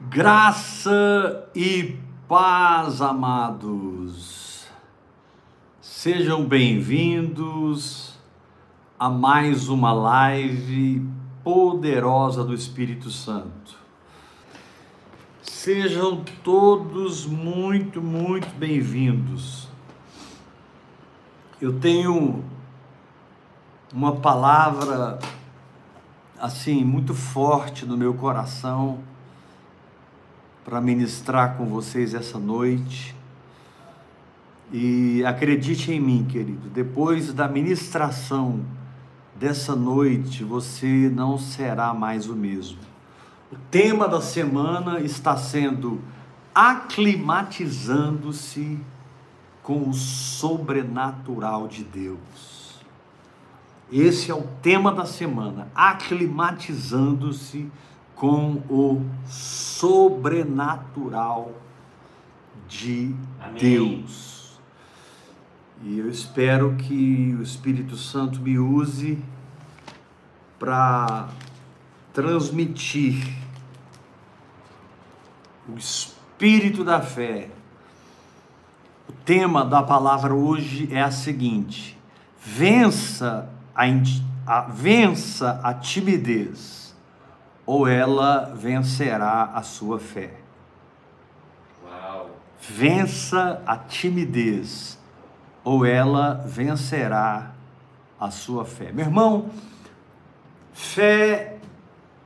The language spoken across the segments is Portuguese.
Graça e paz, amados. Sejam bem-vindos a mais uma live poderosa do Espírito Santo. Sejam todos muito, muito bem-vindos. Eu tenho uma palavra assim muito forte no meu coração para ministrar com vocês essa noite. E acredite em mim, querido, depois da ministração dessa noite, você não será mais o mesmo. O tema da semana está sendo aclimatizando-se com o sobrenatural de Deus. Esse é o tema da semana, aclimatizando-se com o sobrenatural de Amém. Deus. E eu espero que o Espírito Santo me use para transmitir o espírito da fé. O tema da palavra hoje é a seguinte: vença a, a vença a timidez ou ela vencerá a sua fé. Uau. Vença a timidez, ou ela vencerá a sua fé. Meu irmão, fé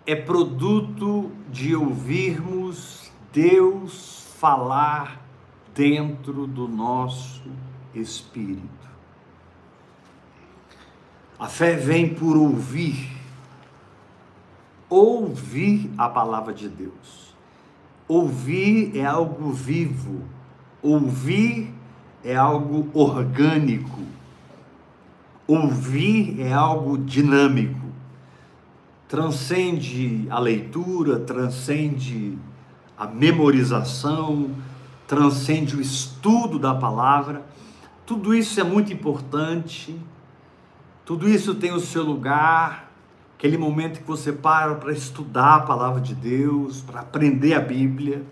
é produto de ouvirmos Deus falar dentro do nosso espírito. A fé vem por ouvir ouvir a palavra de Deus. Ouvir é algo vivo, ouvir é algo orgânico, ouvir é algo dinâmico. Transcende a leitura, transcende a memorização, transcende o estudo da palavra. Tudo isso é muito importante, tudo isso tem o seu lugar, aquele momento que você para para estudar a palavra de Deus, para aprender a Bíblia,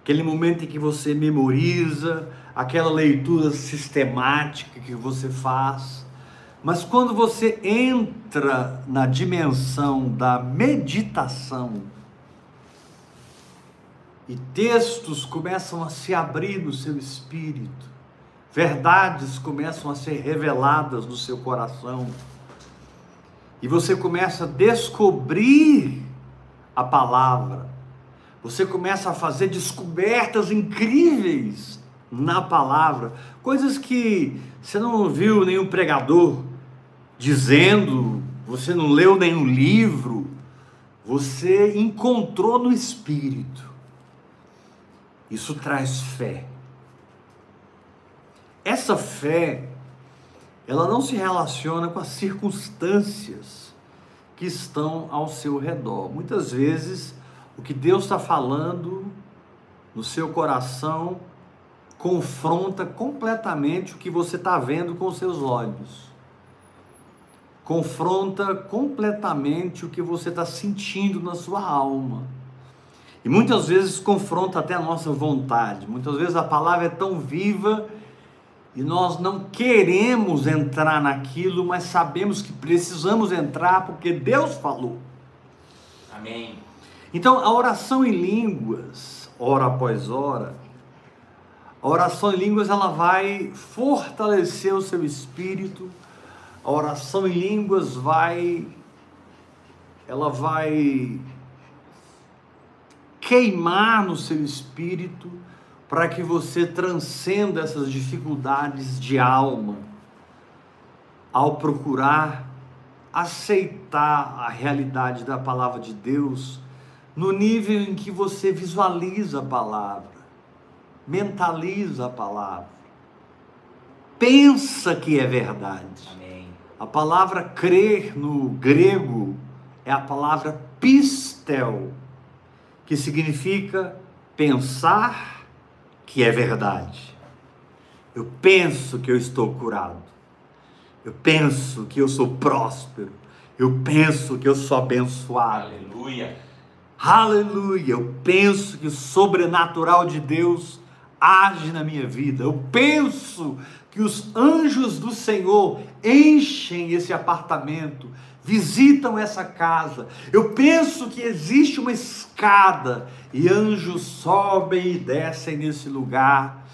aquele momento em que você memoriza, aquela leitura sistemática que você faz. Mas quando você entra na dimensão da meditação, e textos começam a se abrir no seu espírito, verdades começam a ser reveladas no seu coração, e você começa a descobrir a palavra, você começa a fazer descobertas incríveis na palavra, coisas que você não ouviu nenhum pregador dizendo, você não leu nenhum livro, você encontrou no Espírito. Isso traz fé. Essa fé ela não se relaciona com as circunstâncias que estão ao seu redor. Muitas vezes, o que Deus está falando no seu coração confronta completamente o que você está vendo com seus olhos. Confronta completamente o que você está sentindo na sua alma. E muitas vezes confronta até a nossa vontade. Muitas vezes a palavra é tão viva e nós não queremos entrar naquilo, mas sabemos que precisamos entrar porque Deus falou. Amém. Então, a oração em línguas, hora após hora, a oração em línguas ela vai fortalecer o seu espírito. A oração em línguas vai ela vai queimar no seu espírito para que você transcenda essas dificuldades de alma ao procurar aceitar a realidade da palavra de Deus no nível em que você visualiza a palavra, mentaliza a palavra, pensa que é verdade. Amém. A palavra crer no grego é a palavra pistel, que significa pensar que é verdade. Eu penso que eu estou curado. Eu penso que eu sou próspero. Eu penso que eu sou abençoado. Aleluia. Aleluia! Eu penso que o sobrenatural de Deus age na minha vida. Eu penso que os anjos do Senhor enchem esse apartamento, visitam essa casa. Eu penso que existe uma escada e anjos sobem e descem nesse lugar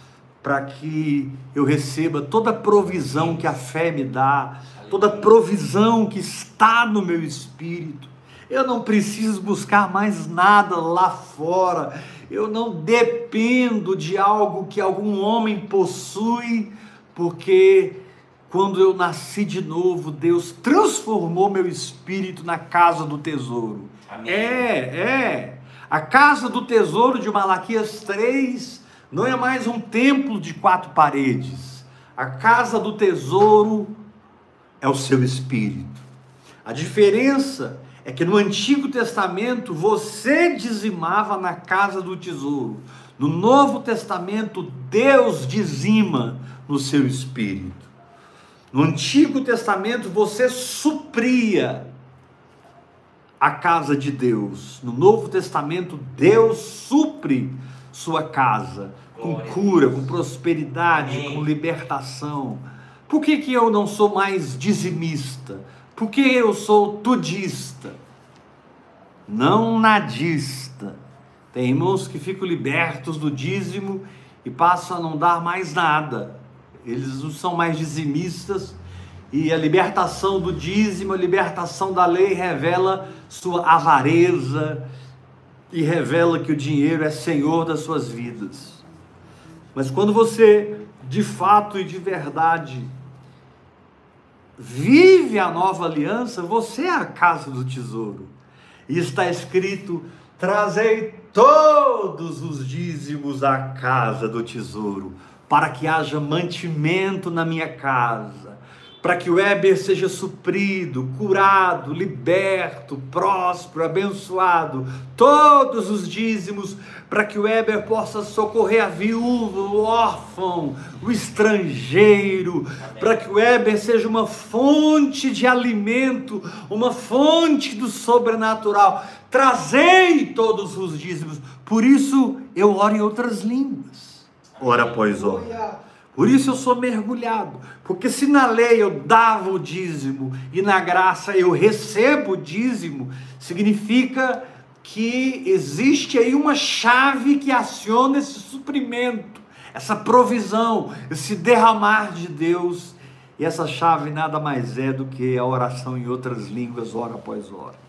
para que eu receba toda a provisão que a fé me dá, toda a provisão que está no meu espírito. Eu não preciso buscar mais nada lá fora. Eu não dependo de algo que algum homem possui, porque quando eu nasci de novo, Deus transformou meu espírito na casa do tesouro. Amém. É, é. A casa do tesouro de Malaquias 3 não é mais um templo de quatro paredes. A casa do tesouro é o seu espírito. A diferença é que no Antigo Testamento você dizimava na casa do tesouro. No Novo Testamento, Deus dizima no seu espírito. No Antigo Testamento você supria a casa de Deus. No Novo Testamento Deus supre sua casa com cura, com prosperidade, Amém. com libertação. Por que, que eu não sou mais dizimista? Por que eu sou tudista? Não nadista. Tem irmãos que ficam libertos do dízimo e passam a não dar mais nada eles não são mais dizimistas, e a libertação do dízimo, a libertação da lei revela sua avareza e revela que o dinheiro é senhor das suas vidas. Mas quando você, de fato e de verdade, vive a nova aliança, você é a casa do tesouro. E está escrito: trazei todos os dízimos à casa do tesouro para que haja mantimento na minha casa, para que o Weber seja suprido, curado, liberto, próspero, abençoado, todos os dízimos, para que o Weber possa socorrer a viúva, o órfão, o estrangeiro, para que o Weber seja uma fonte de alimento, uma fonte do sobrenatural. Trazei todos os dízimos, por isso eu oro em outras línguas hora após hora. Por isso eu sou mergulhado, porque se na lei eu dava o dízimo e na graça eu recebo o dízimo, significa que existe aí uma chave que aciona esse suprimento, essa provisão, esse derramar de Deus. E essa chave nada mais é do que a oração em outras línguas, hora após hora.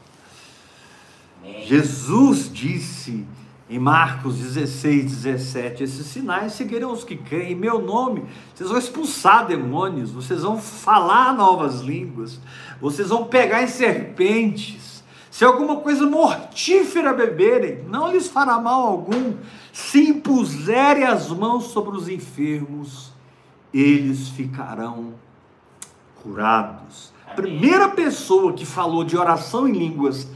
Jesus disse em Marcos 16, 17, esses sinais seguirão os que creem em meu nome. Vocês vão expulsar demônios, vocês vão falar novas línguas, vocês vão pegar em serpentes. Se alguma coisa mortífera beberem, não lhes fará mal algum. Se impuserem as mãos sobre os enfermos, eles ficarão curados. A primeira pessoa que falou de oração em línguas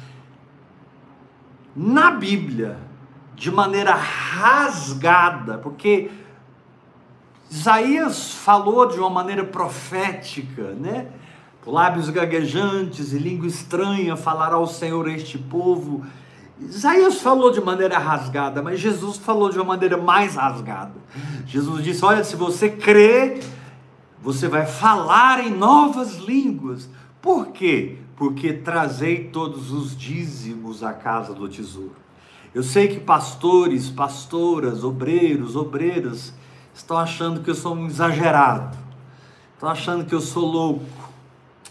na Bíblia de maneira rasgada, porque Isaías falou de uma maneira profética, né? Lábios gaguejantes e língua estranha falará o Senhor este povo. Isaías falou de maneira rasgada, mas Jesus falou de uma maneira mais rasgada. Jesus disse: Olha, se você crê, você vai falar em novas línguas. Por quê? Porque trazei todos os dízimos à casa do tesouro. Eu sei que pastores, pastoras, obreiros, obreiras estão achando que eu sou um exagerado, estão achando que eu sou louco.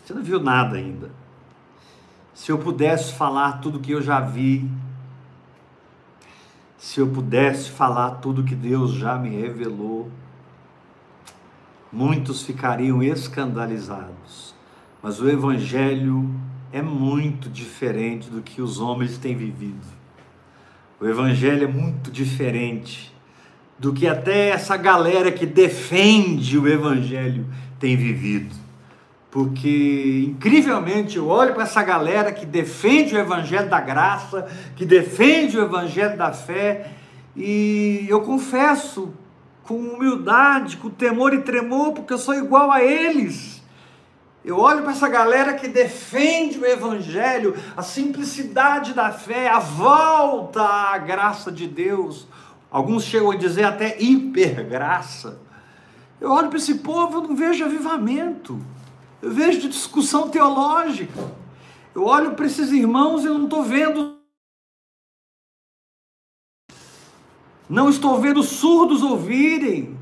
Você não viu nada ainda. Se eu pudesse falar tudo que eu já vi, se eu pudesse falar tudo que Deus já me revelou, muitos ficariam escandalizados. Mas o Evangelho é muito diferente do que os homens têm vivido. O Evangelho é muito diferente do que até essa galera que defende o Evangelho tem vivido. Porque, incrivelmente, eu olho para essa galera que defende o Evangelho da graça, que defende o Evangelho da fé, e eu confesso com humildade, com temor e tremor, porque eu sou igual a eles. Eu olho para essa galera que defende o Evangelho, a simplicidade da fé, a volta à graça de Deus. Alguns chegam a dizer até hipergraça. Eu olho para esse povo, eu não vejo avivamento. Eu vejo discussão teológica. Eu olho para esses irmãos e não estou vendo. Não estou vendo surdos ouvirem.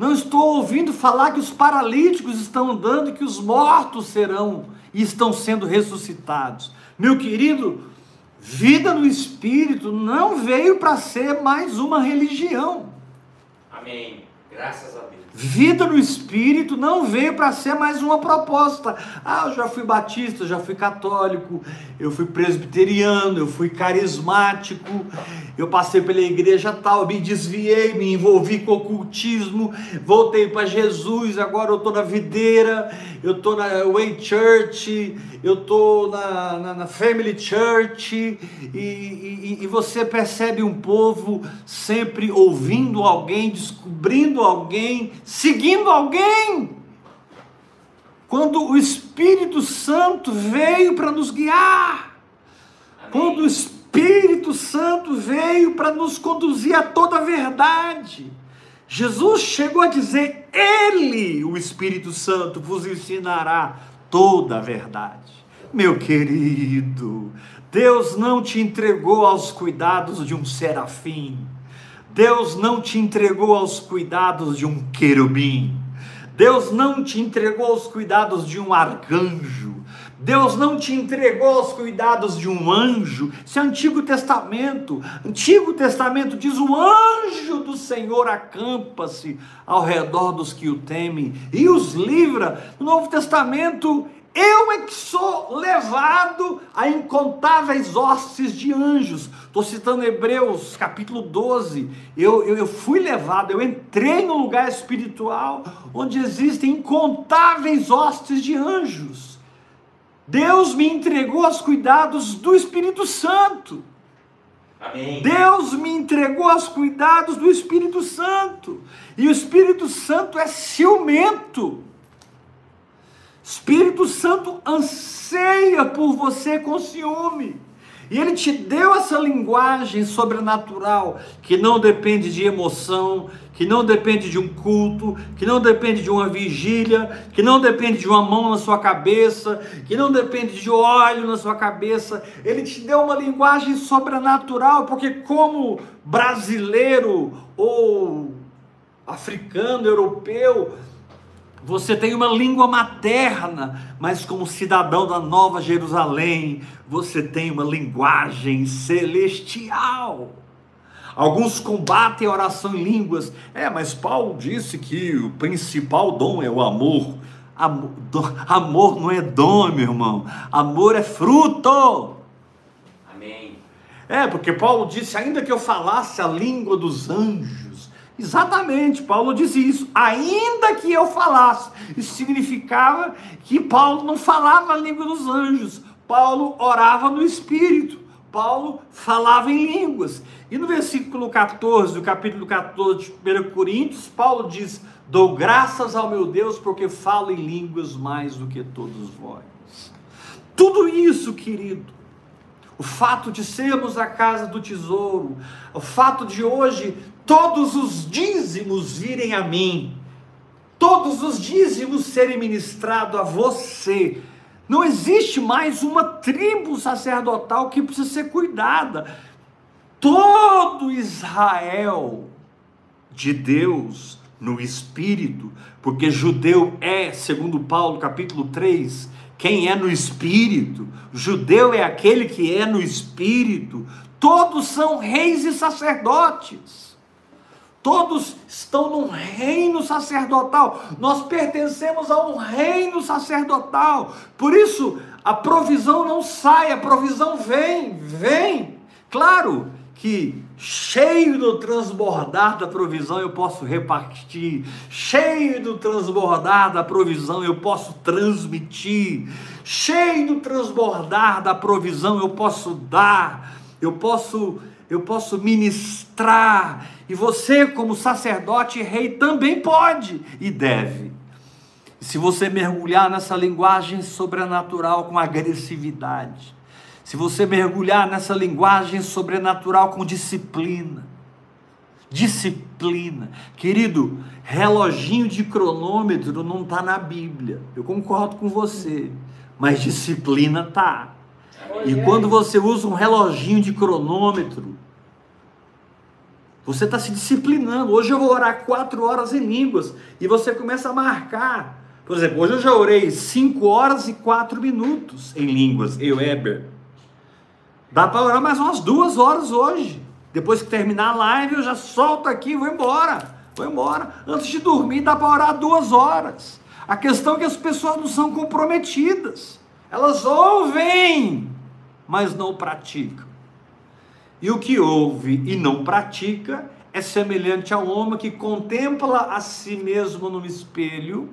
Não estou ouvindo falar que os paralíticos estão andando que os mortos serão e estão sendo ressuscitados. Meu querido, vida no espírito não veio para ser mais uma religião. Amém. Graças a Deus. Vida no Espírito não veio para ser mais uma proposta. Ah, eu já fui batista, já fui católico, eu fui presbiteriano, eu fui carismático, eu passei pela igreja tal, me desviei, me envolvi com ocultismo, voltei para Jesus, agora eu estou na videira, eu estou na Way Church, eu estou na, na, na, Family Church, e, e, e você percebe um povo sempre ouvindo alguém, descobrindo alguém, seguindo alguém. Quando o Espírito Santo veio para nos guiar, Amém. quando o Espírito Santo veio para nos conduzir a toda a verdade. Jesus chegou a dizer: Ele, o Espírito Santo, vos ensinará toda a verdade. Meu querido, Deus não te entregou aos cuidados de um serafim. Deus não te entregou aos cuidados de um querubim. Deus não te entregou aos cuidados de um arcanjo. Deus não te entregou aos cuidados de um anjo. Isso é Antigo Testamento. Antigo Testamento diz: o anjo do Senhor acampa-se ao redor dos que o temem e os livra. No Novo Testamento, eu é que sou levado a incontáveis hostes de anjos. Estou citando Hebreus capítulo 12. Eu, eu, eu, fui levado, eu entrei no lugar espiritual onde existem incontáveis hostes de anjos. Deus me entregou aos cuidados do Espírito Santo. Amém. Deus me entregou aos cuidados do Espírito Santo. E o Espírito Santo é ciumento. Espírito Santo anseia por você com ciúme. E ele te deu essa linguagem sobrenatural que não depende de emoção, que não depende de um culto, que não depende de uma vigília, que não depende de uma mão na sua cabeça, que não depende de óleo na sua cabeça. Ele te deu uma linguagem sobrenatural, porque como brasileiro ou africano, europeu, você tem uma língua materna, mas como cidadão da Nova Jerusalém, você tem uma linguagem celestial. Alguns combatem a oração em línguas. É, mas Paulo disse que o principal dom é o amor. Amor, amor não é dom, meu irmão. Amor é fruto. Amém. É, porque Paulo disse: ainda que eu falasse a língua dos anjos Exatamente, Paulo diz isso. Ainda que eu falasse, isso significava que Paulo não falava a língua dos anjos. Paulo orava no Espírito. Paulo falava em línguas. E no versículo 14, do capítulo 14 de 1 Coríntios, Paulo diz: Dou graças ao meu Deus porque falo em línguas mais do que todos vós. Tudo isso, querido, o fato de sermos a casa do tesouro, o fato de hoje todos os dízimos virem a mim, todos os dízimos serem ministrados a você. Não existe mais uma tribo sacerdotal que precisa ser cuidada. Todo Israel de Deus no espírito, porque judeu é, segundo Paulo, capítulo 3, quem é no espírito, judeu é aquele que é no espírito, todos são reis e sacerdotes. Todos estão num reino sacerdotal. Nós pertencemos a um reino sacerdotal. Por isso, a provisão não sai, a provisão vem, vem. Claro que cheio do transbordar da provisão eu posso repartir, cheio do transbordar da provisão eu posso transmitir, cheio do transbordar da provisão eu posso dar, eu posso eu posso ministrar, e você, como sacerdote e rei, também pode e deve. se você mergulhar nessa linguagem sobrenatural com agressividade, se você mergulhar nessa linguagem sobrenatural com disciplina, disciplina, querido, reloginho de cronômetro não está na Bíblia, eu concordo com você, mas disciplina tá. E quando você usa um reloginho de cronômetro, você está se disciplinando. Hoje eu vou orar quatro horas em línguas e você começa a marcar por exemplo, hoje eu já orei 5 horas e 4 minutos em línguas, eu, Eber. Dá para orar mais umas duas horas hoje. Depois que terminar a live, eu já solto aqui e vou embora. Vou embora. Antes de dormir, dá para orar duas horas. A questão é que as pessoas não são comprometidas. Elas ouvem, mas não praticam. E o que ouve e não pratica é semelhante ao homem que contempla a si mesmo no espelho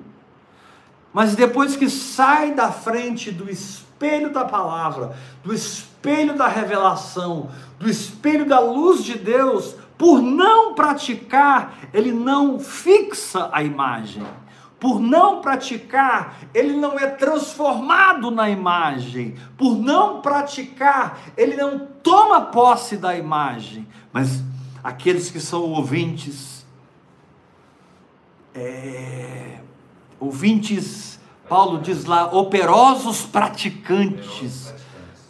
mas depois que sai da frente do espelho da palavra, do espelho da revelação, do espelho da luz de Deus, por não praticar, ele não fixa a imagem. Por não praticar, ele não é transformado na imagem. Por não praticar, ele não toma posse da imagem. Mas aqueles que são ouvintes, é, ouvintes, Paulo diz lá, operosos praticantes.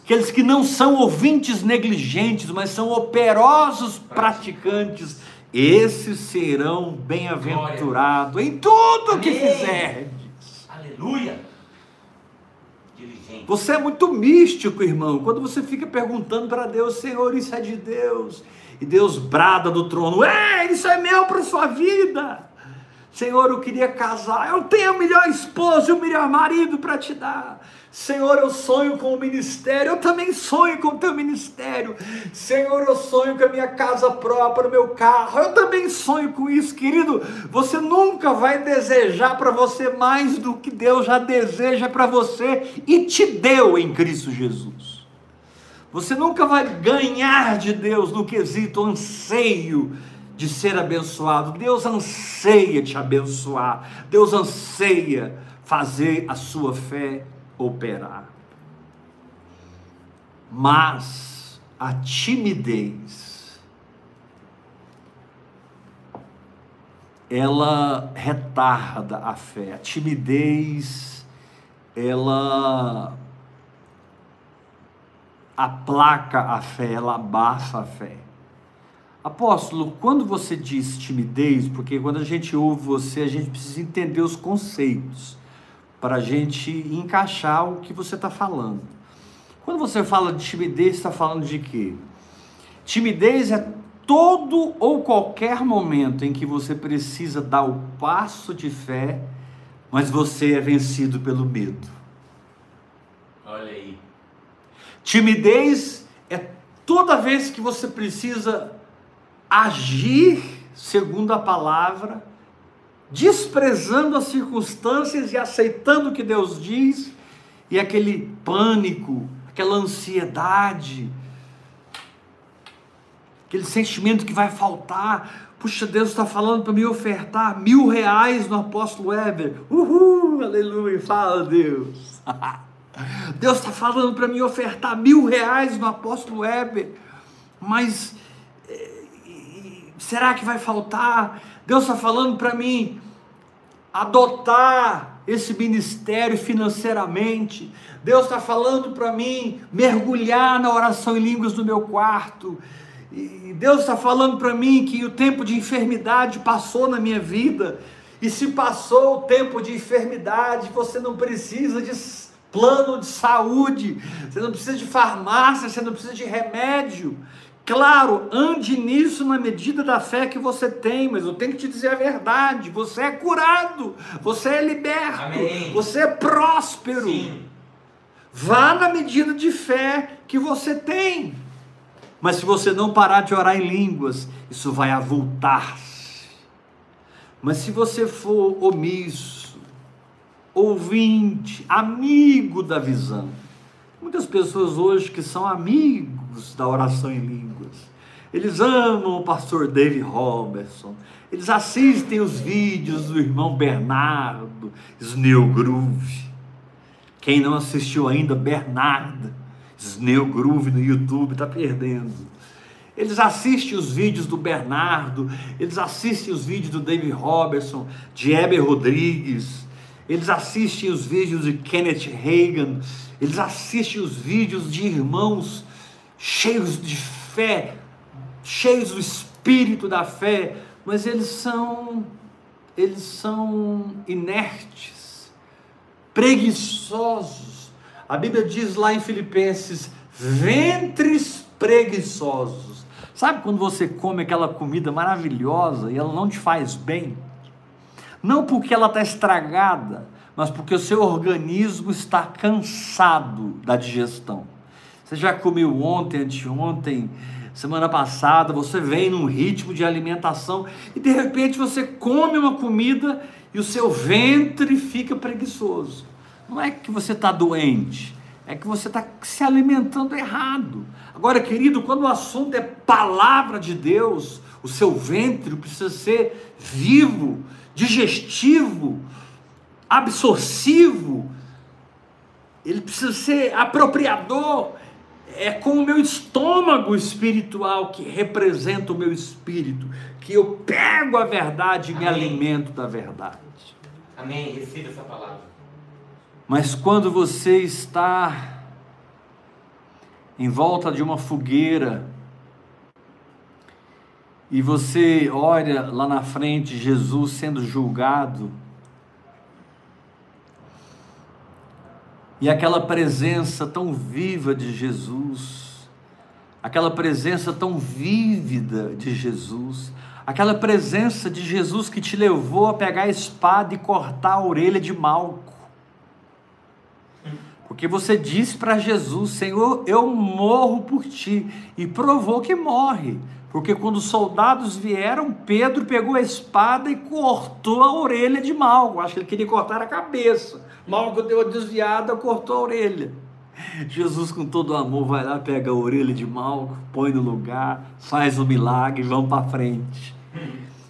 Aqueles que não são ouvintes negligentes, mas são operosos praticantes. Esses serão bem-aventurados em tudo que fizerdes. Aleluia. Você é muito místico, irmão, quando você fica perguntando para Deus, Senhor, isso é de Deus. E Deus brada do trono, é, isso é meu para sua vida. Senhor, eu queria casar, eu tenho o melhor esposo e o melhor marido para te dar. Senhor, eu sonho com o ministério, eu também sonho com o teu ministério. Senhor, eu sonho com a minha casa própria, o meu carro, eu também sonho com isso, querido. Você nunca vai desejar para você mais do que Deus já deseja para você e te deu em Cristo Jesus. Você nunca vai ganhar de Deus no quesito anseio de ser abençoado. Deus anseia te abençoar. Deus anseia fazer a sua fé operar. Mas a timidez ela retarda a fé. A timidez ela aplaca a fé, ela abafa a fé. Apóstolo, quando você diz timidez, porque quando a gente ouve você, a gente precisa entender os conceitos para a gente encaixar o que você está falando. Quando você fala de timidez, está falando de quê? Timidez é todo ou qualquer momento em que você precisa dar o passo de fé, mas você é vencido pelo medo. Olha aí. Timidez é toda vez que você precisa agir segundo a palavra, desprezando as circunstâncias e aceitando o que Deus diz, e aquele pânico, aquela ansiedade, aquele sentimento que vai faltar. Puxa, Deus está falando para me ofertar mil reais no apóstolo Weber. Uhul, aleluia, fala Deus. Deus está falando para me ofertar mil reais no apóstolo Weber, mas Será que vai faltar? Deus está falando para mim adotar esse ministério financeiramente. Deus está falando para mim mergulhar na oração em línguas no meu quarto. E Deus está falando para mim que o tempo de enfermidade passou na minha vida. E se passou o tempo de enfermidade, você não precisa de plano de saúde, você não precisa de farmácia, você não precisa de remédio. Claro, ande nisso na medida da fé que você tem, mas eu tenho que te dizer a verdade: você é curado, você é liberto, Amém. você é próspero. Sim. Vá na medida de fé que você tem. Mas se você não parar de orar em línguas, isso vai avultar-se. Mas se você for omisso, ouvinte, amigo da visão, muitas pessoas hoje que são amigos da oração em línguas, eles amam o pastor David Robertson, eles assistem os vídeos do irmão Bernardo, Snell Groove. Quem não assistiu ainda, Bernardo, Snell Groove no YouTube, está perdendo. Eles assistem os vídeos do Bernardo, eles assistem os vídeos do David Robertson, de Heber Rodrigues, eles assistem os vídeos de Kenneth Reagan, eles assistem os vídeos de irmãos cheios de fé, cheios do espírito da fé, mas eles são eles são inertes, preguiçosos. A Bíblia diz lá em Filipenses: ventres preguiçosos. Sabe quando você come aquela comida maravilhosa e ela não te faz bem? Não porque ela está estragada, mas porque o seu organismo está cansado da digestão. Você já comeu ontem, anteontem, semana passada, você vem num ritmo de alimentação e de repente você come uma comida e o seu ventre fica preguiçoso. Não é que você está doente, é que você está se alimentando errado. Agora, querido, quando o assunto é palavra de Deus, o seu ventre precisa ser vivo, digestivo, absorcivo, ele precisa ser apropriador. É com o meu estômago espiritual que representa o meu espírito, que eu pego a verdade e me alimento da verdade. Amém. Receba essa palavra. Mas quando você está em volta de uma fogueira, e você olha lá na frente Jesus sendo julgado, e aquela presença tão viva de Jesus, aquela presença tão vívida de Jesus, aquela presença de Jesus que te levou a pegar a espada e cortar a orelha de Malco. Porque você disse para Jesus: Senhor, eu morro por ti, e provou que morre. Porque quando os soldados vieram, Pedro pegou a espada e cortou a orelha de Malco. Acho que ele queria cortar a cabeça. Malco deu a desviada, cortou a orelha. Jesus, com todo amor, vai lá, pega a orelha de Malco, põe no lugar, faz o milagre e vão para frente.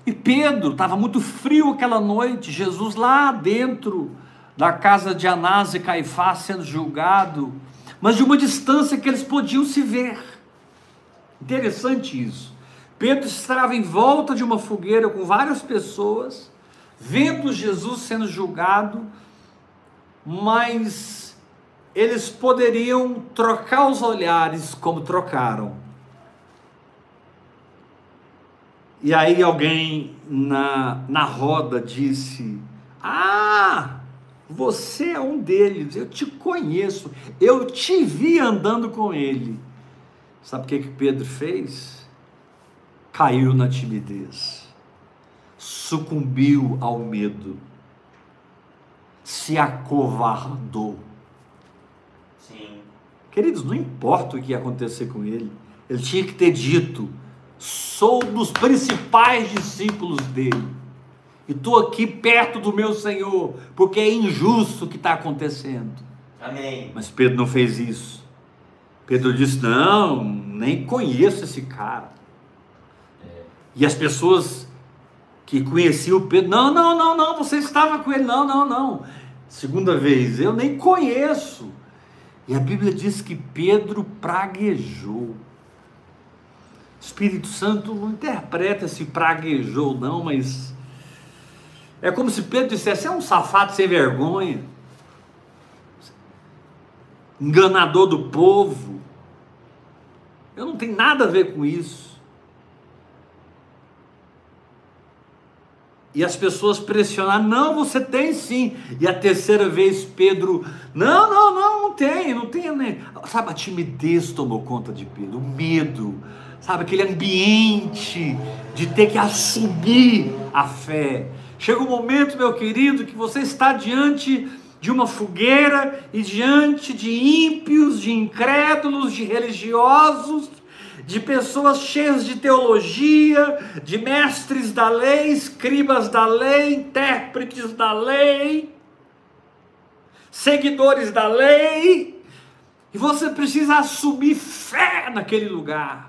E Pedro, estava muito frio aquela noite, Jesus lá dentro da casa de Anás e Caifás sendo julgado, mas de uma distância que eles podiam se ver. Interessante isso. Pedro estava em volta de uma fogueira com várias pessoas, vendo Jesus sendo julgado, mas eles poderiam trocar os olhares como trocaram. E aí alguém na, na roda disse: Ah, você é um deles, eu te conheço, eu te vi andando com ele. Sabe o que, que Pedro fez? Caiu na timidez, sucumbiu ao medo, se acovardou. Sim. Queridos, não importa o que ia acontecer com ele, ele tinha que ter dito: sou dos principais discípulos dele, e estou aqui perto do meu Senhor, porque é injusto o que está acontecendo. Amém. Mas Pedro não fez isso. Pedro disse: Não, nem conheço esse cara. É. E as pessoas que conheciam Pedro: Não, não, não, não, você estava com ele. Não, não, não. Segunda vez, eu nem conheço. E a Bíblia diz que Pedro praguejou. Espírito Santo não interpreta se praguejou, não, mas é como se Pedro dissesse: é um safado sem vergonha, enganador do povo, eu não tenho nada a ver com isso. E as pessoas pressionaram, não, você tem sim. E a terceira vez Pedro, não, não, não, não tem, não tem nem. Sabe, a timidez tomou conta de Pedro, o medo, sabe, aquele ambiente de ter que assumir a fé. Chega um momento, meu querido, que você está diante de uma fogueira e diante de ímpios, de incrédulos, de religiosos, de pessoas cheias de teologia, de mestres da lei, escribas da lei, intérpretes da lei, seguidores da lei, e você precisa assumir fé naquele lugar.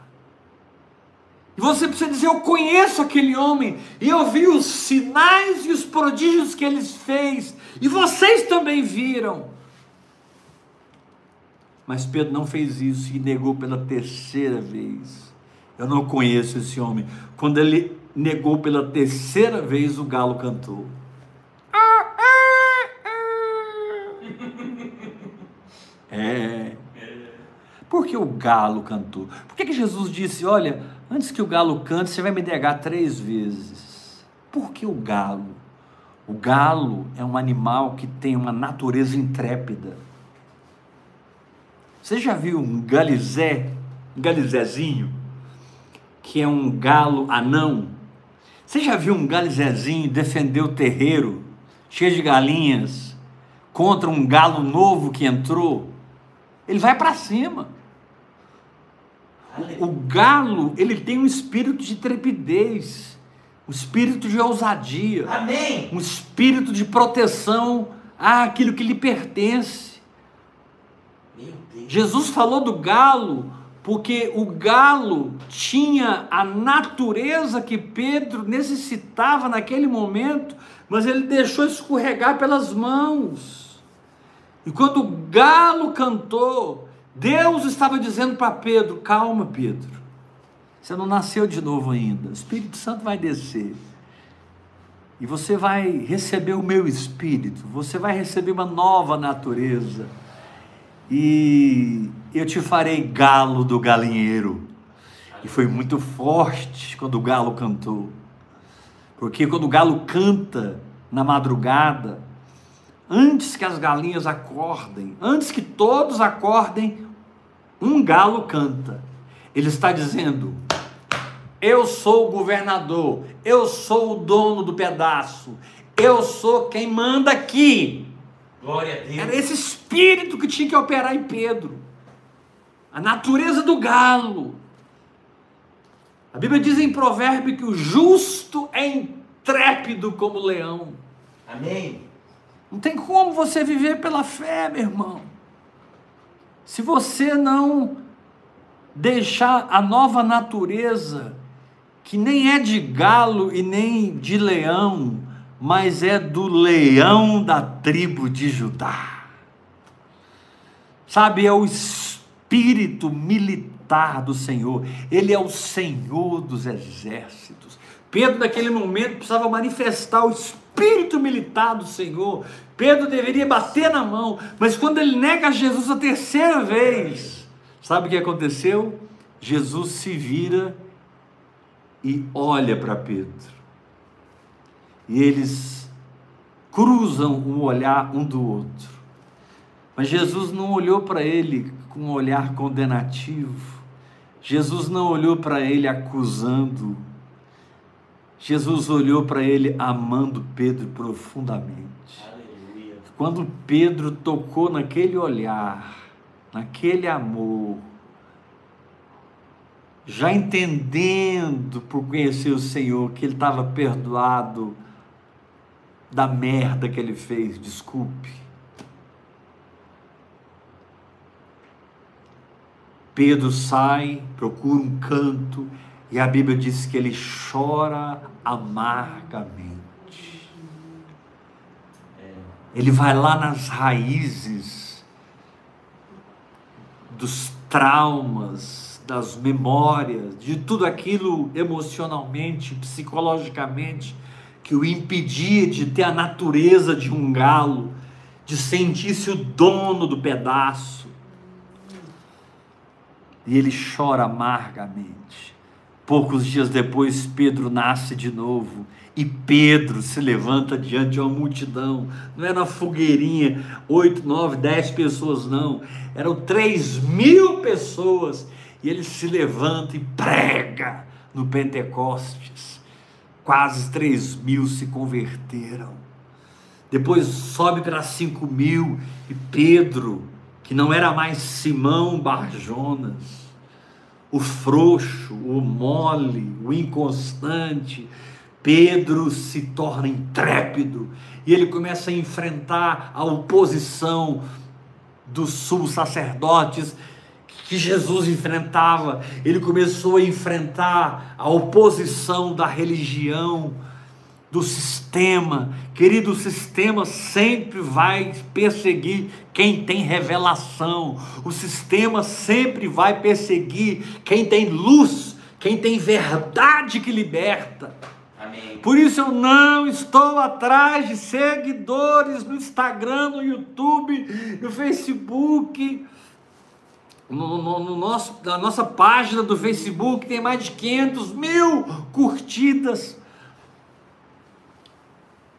Você precisa dizer: Eu conheço aquele homem, e eu vi os sinais e os prodígios que ele fez, e vocês também viram. Mas Pedro não fez isso e negou pela terceira vez. Eu não conheço esse homem. Quando ele negou pela terceira vez, o galo cantou. É. Por que o galo cantou? Por que, que Jesus disse: Olha, antes que o galo cante, você vai me negar três vezes? Por que o galo? O galo é um animal que tem uma natureza intrépida. Você já viu um galizé, um galizézinho, que é um galo anão? Você já viu um galizézinho defender o terreiro, cheio de galinhas, contra um galo novo que entrou? Ele vai para cima. O, o galo, ele tem um espírito de trepidez, um espírito de ousadia, Amém. um espírito de proteção àquilo que lhe pertence. Jesus falou do galo porque o galo tinha a natureza que Pedro necessitava naquele momento, mas ele deixou escorregar pelas mãos. E quando o galo cantou, Deus estava dizendo para Pedro: calma, Pedro, você não nasceu de novo ainda, o Espírito Santo vai descer. E você vai receber o meu espírito, você vai receber uma nova natureza e eu te farei galo do galinheiro. E foi muito forte quando o galo cantou. Porque quando o galo canta na madrugada, antes que as galinhas acordem, antes que todos acordem, um galo canta. Ele está dizendo: Eu sou o governador, eu sou o dono do pedaço, eu sou quem manda aqui. Glória a Deus. Era esse espírito que tinha que operar em Pedro. A natureza do galo. A Bíblia diz em provérbio que o justo é intrépido como o leão. Amém. Não tem como você viver pela fé, meu irmão. Se você não deixar a nova natureza, que nem é de galo e nem de leão, mas é do leão da tribo de Judá. Sabe, é o espírito militar do Senhor, ele é o Senhor dos exércitos. Pedro, naquele momento, precisava manifestar o espírito militar do Senhor. Pedro deveria bater na mão, mas quando ele nega Jesus a terceira vez, sabe o que aconteceu? Jesus se vira e olha para Pedro. E eles cruzam o olhar um do outro. Mas Jesus não olhou para ele com um olhar condenativo. Jesus não olhou para ele acusando. Jesus olhou para ele amando Pedro profundamente. Aleluia. Quando Pedro tocou naquele olhar, naquele amor, já entendendo por conhecer o Senhor que ele estava perdoado da merda que ele fez, desculpe. Pedro sai, procura um canto, e a Bíblia diz que ele chora amargamente. Ele vai lá nas raízes dos traumas, das memórias, de tudo aquilo emocionalmente, psicologicamente, que o impedia de ter a natureza de um galo, de sentir-se o dono do pedaço. E ele chora amargamente. Poucos dias depois, Pedro nasce de novo. E Pedro se levanta diante de uma multidão. Não era uma fogueirinha, oito, nove, dez pessoas, não. Eram três mil pessoas. E ele se levanta e prega no Pentecostes. Quase três mil se converteram. Depois sobe para cinco mil. E Pedro, que não era mais Simão Barjonas, o frouxo, o mole, o inconstante, Pedro se torna intrépido e ele começa a enfrentar a oposição dos subsacerdotes que Jesus enfrentava. Ele começou a enfrentar a oposição da religião, do sistema. Querido, o sistema sempre vai perseguir quem tem revelação. O sistema sempre vai perseguir quem tem luz, quem tem verdade que liberta. Amém. Por isso eu não estou atrás de seguidores no Instagram, no YouTube, no Facebook. No, no, no, nosso, na nossa página do Facebook tem mais de 500 mil curtidas.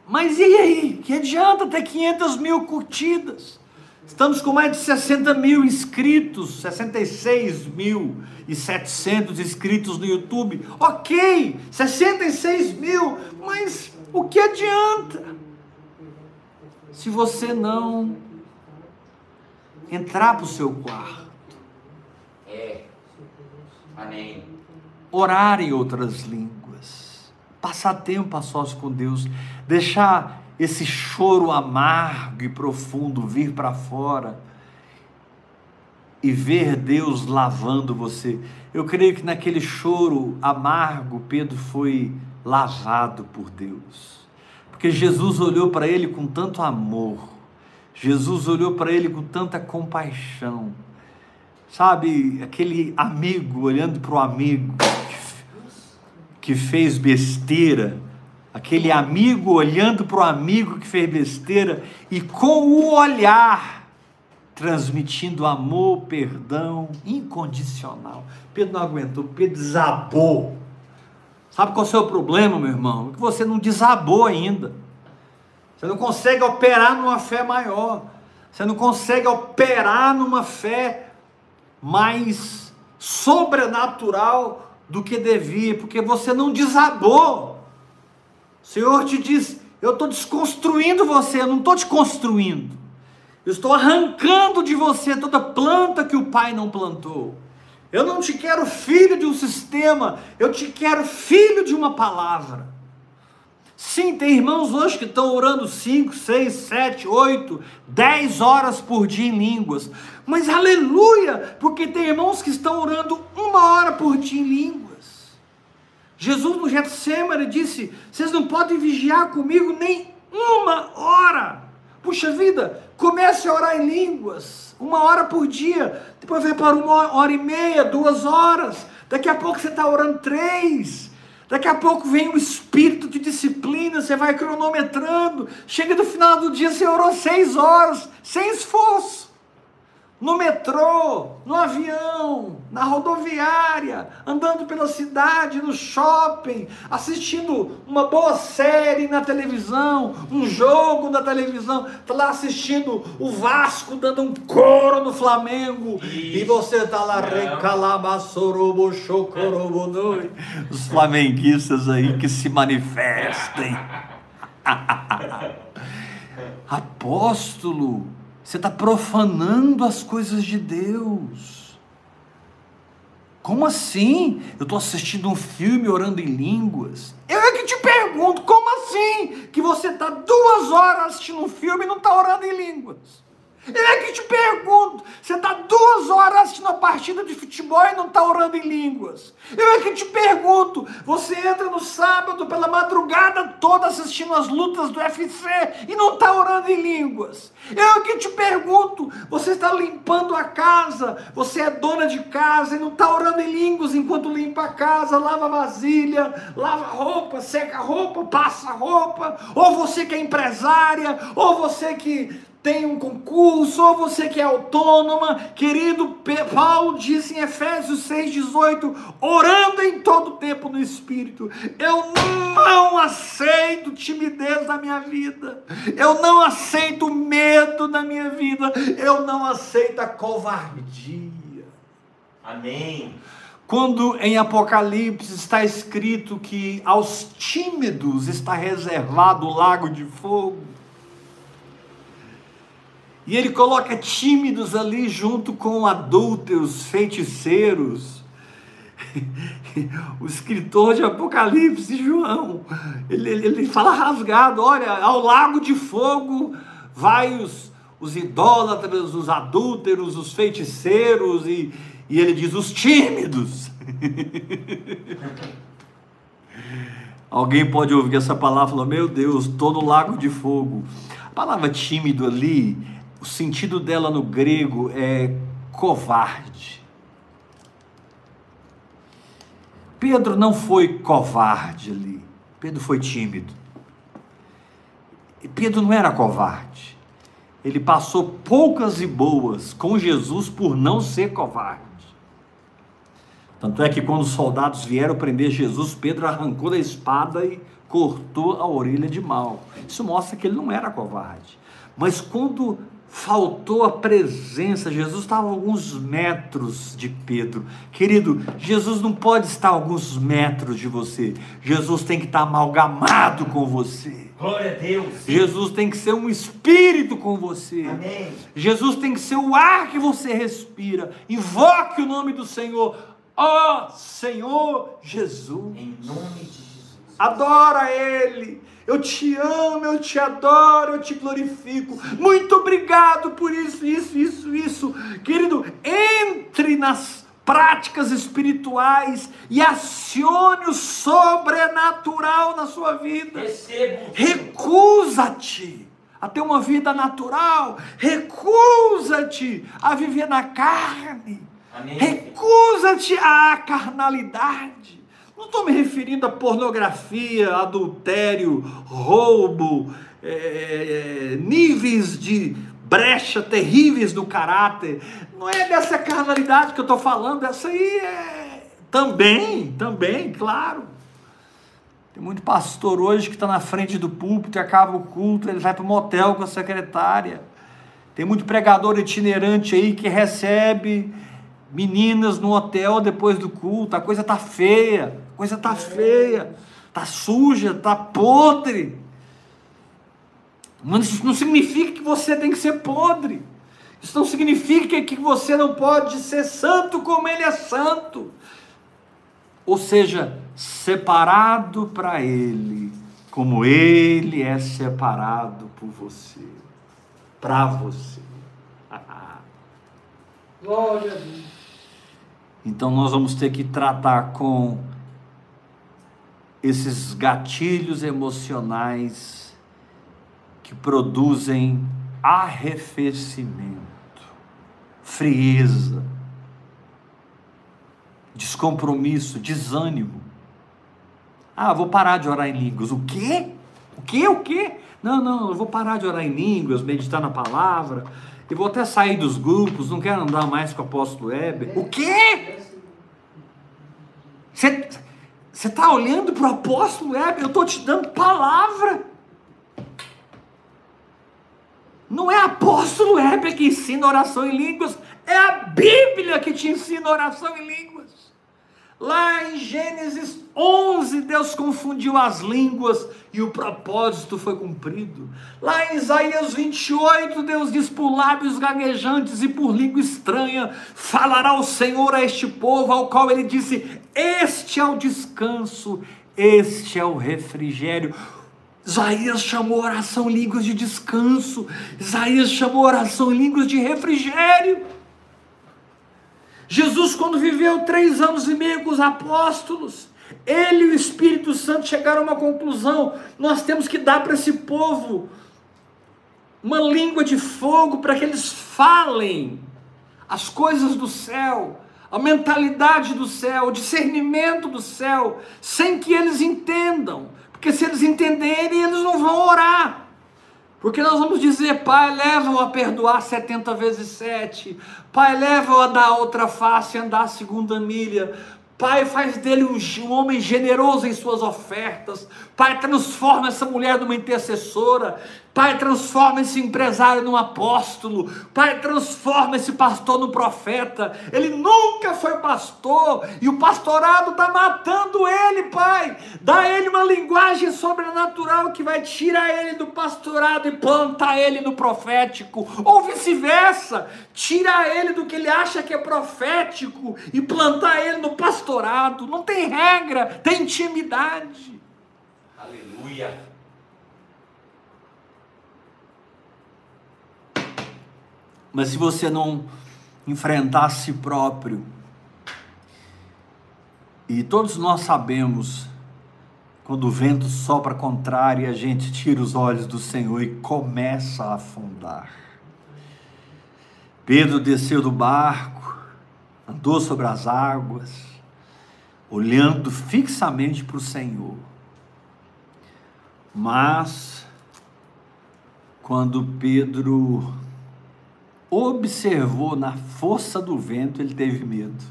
Mas e aí? Que adianta ter 500 mil curtidas? Estamos com mais de 60 mil inscritos, 66 mil e 700 inscritos no YouTube. Ok, 66 mil, mas o que adianta? Se você não entrar para o seu quarto, É. Amém. orar em outras línguas, passar tempo a sós com Deus, deixar esse choro amargo e profundo vir para fora e ver Deus lavando você. Eu creio que naquele choro amargo, Pedro foi lavado por Deus, porque Jesus olhou para ele com tanto amor, Jesus olhou para ele com tanta compaixão. Sabe, aquele amigo olhando para o amigo que fez besteira, aquele amigo olhando para o amigo que fez besteira e com o olhar transmitindo amor, perdão incondicional. Pedro não aguentou, Pedro desabou. Sabe qual é o seu problema, meu irmão? É que você não desabou ainda. Você não consegue operar numa fé maior. Você não consegue operar numa fé mais sobrenatural do que devia, porque você não desabou. O Senhor te diz: Eu estou desconstruindo você, eu não estou te construindo. Eu estou arrancando de você toda planta que o Pai não plantou. Eu não te quero filho de um sistema, eu te quero filho de uma palavra. Sim, tem irmãos hoje que estão orando 5, 6, 7, 8, 10 horas por dia em línguas. Mas aleluia, porque tem irmãos que estão orando uma hora por dia em línguas. Jesus no Getsemane disse: Vocês não podem vigiar comigo nem uma hora. Puxa vida, comece a orar em línguas, uma hora por dia, depois vai para uma hora e meia, duas horas, daqui a pouco você está orando três, daqui a pouco vem o espírito de disciplina, você vai cronometrando, chega no final do dia, você orou seis horas, sem esforço no metrô, no avião, na rodoviária, andando pela cidade, no shopping, assistindo uma boa série na televisão, um jogo na televisão, está lá assistindo o Vasco dando um coro no Flamengo, Isso. e você está lá recalabassorobo, chocorobonoi. Os flamenguistas aí que se manifestem. Apóstolo, você está profanando as coisas de Deus. Como assim? Eu estou assistindo um filme orando em línguas. Eu é que te pergunto, como assim? Que você está duas horas assistindo um filme e não está orando em línguas? Eu é que te pergunto, você está duas horas assistindo a partida de futebol e não está orando em línguas. Eu é que te pergunto, você entra no sábado pela madrugada toda assistindo as lutas do UFC e não está orando em línguas. Eu é que te pergunto, você está limpando a casa, você é dona de casa e não está orando em línguas enquanto limpa a casa, lava vasilha, lava roupa, seca roupa, passa roupa, ou você que é empresária, ou você que tem um concurso, ou você que é autônoma, querido, Paulo disse em Efésios 6,18, orando em todo tempo no Espírito. Eu não aceito timidez na minha vida, eu não aceito medo na minha vida, eu não aceito a covardia. Amém. Quando em Apocalipse está escrito que aos tímidos está reservado o lago de fogo, e ele coloca tímidos ali junto com adúlteros, feiticeiros. o escritor de Apocalipse, João, ele, ele fala rasgado: olha, ao lago de fogo vai os, os idólatras, os adúlteros, os feiticeiros e, E ele diz: os tímidos. Alguém pode ouvir essa palavra e falar: Meu Deus, estou no lago de fogo. A palavra tímido ali, o sentido dela no grego é covarde. Pedro não foi covarde ali, Pedro foi tímido. Pedro não era covarde. Ele passou poucas e boas com Jesus por não ser covarde. Tanto é que quando os soldados vieram prender Jesus, Pedro arrancou da espada e cortou a orelha de mal. Isso mostra que ele não era covarde. Mas quando faltou a presença, Jesus estava a alguns metros de Pedro. Querido, Jesus não pode estar a alguns metros de você. Jesus tem que estar amalgamado com você. Glória a Deus. Jesus tem que ser um espírito com você. Amém. Jesus tem que ser o ar que você respira. Invoque o nome do Senhor. Ó Senhor Jesus. Em nome de Jesus. Adora Ele. Eu te amo, eu te adoro, eu te glorifico. Muito obrigado por isso, isso, isso, isso. Querido, entre nas práticas espirituais e acione o sobrenatural na sua vida. Recusa-te a ter uma vida natural. Recusa-te a viver na carne. Recusa-te à carnalidade. Não estou me referindo a pornografia, adultério, roubo, é, é, níveis de brecha terríveis no caráter. Não é dessa carnalidade que eu estou falando, essa aí é também, também, claro. Tem muito pastor hoje que está na frente do púlpito e acaba o culto, ele vai para o motel com a secretária. Tem muito pregador itinerante aí que recebe meninas no hotel depois do culto. A coisa tá feia, a coisa tá feia, tá suja, tá podre. Mas isso não significa que você tem que ser podre. Isso não significa que você não pode ser santo como ele é santo. Ou seja, separado para ele, como ele é separado por você, para você. Glória a Deus. Então nós vamos ter que tratar com esses gatilhos emocionais que produzem arrefecimento, frieza, descompromisso, desânimo. Ah, vou parar de orar em línguas. O quê? O quê? O quê? Não, não, eu vou parar de orar em línguas, meditar na palavra. E vou até sair dos grupos, não quero andar mais com o apóstolo Heber. O quê? Você está olhando para o apóstolo Heber? Eu estou te dando palavra. Não é apóstolo Heber que ensina oração em línguas, é a Bíblia que te ensina oração em línguas. Lá em Gênesis 11, Deus confundiu as línguas e o propósito foi cumprido. Lá em Isaías 28, Deus diz: por lábios gaguejantes e por língua estranha falará o Senhor a este povo, ao qual ele disse: Este é o descanso, este é o refrigério. Isaías chamou oração línguas de descanso, Isaías chamou oração línguas de refrigério. Jesus, quando viveu três anos e meio com os apóstolos, ele e o Espírito Santo chegaram a uma conclusão: nós temos que dar para esse povo uma língua de fogo para que eles falem as coisas do céu, a mentalidade do céu, o discernimento do céu, sem que eles entendam, porque se eles entenderem, eles não vão orar. Porque nós vamos dizer, Pai, leva-o a perdoar 70 vezes 7. Pai, leva-o a dar outra face, andar a segunda milha. Pai, faz dele um, homem generoso em suas ofertas. Pai, transforma essa mulher numa intercessora. Pai, transforma esse empresário num apóstolo. Pai, transforma esse pastor no profeta. Ele nunca foi pastor e o pastorado está matando ele, Pai. Dá ele uma linguagem sobrenatural que vai tirar ele do pastorado e plantar ele no profético. Ou vice-versa, tirar ele do que ele acha que é profético e plantar ele no pastorado. Não tem regra, tem intimidade. Aleluia. Mas se você não enfrentar a si próprio, E todos nós sabemos quando o vento sopra contrário, a gente tira os olhos do Senhor e começa a afundar. Pedro desceu do barco, andou sobre as águas, olhando fixamente para o Senhor. Mas, quando Pedro observou na força do vento, ele teve medo.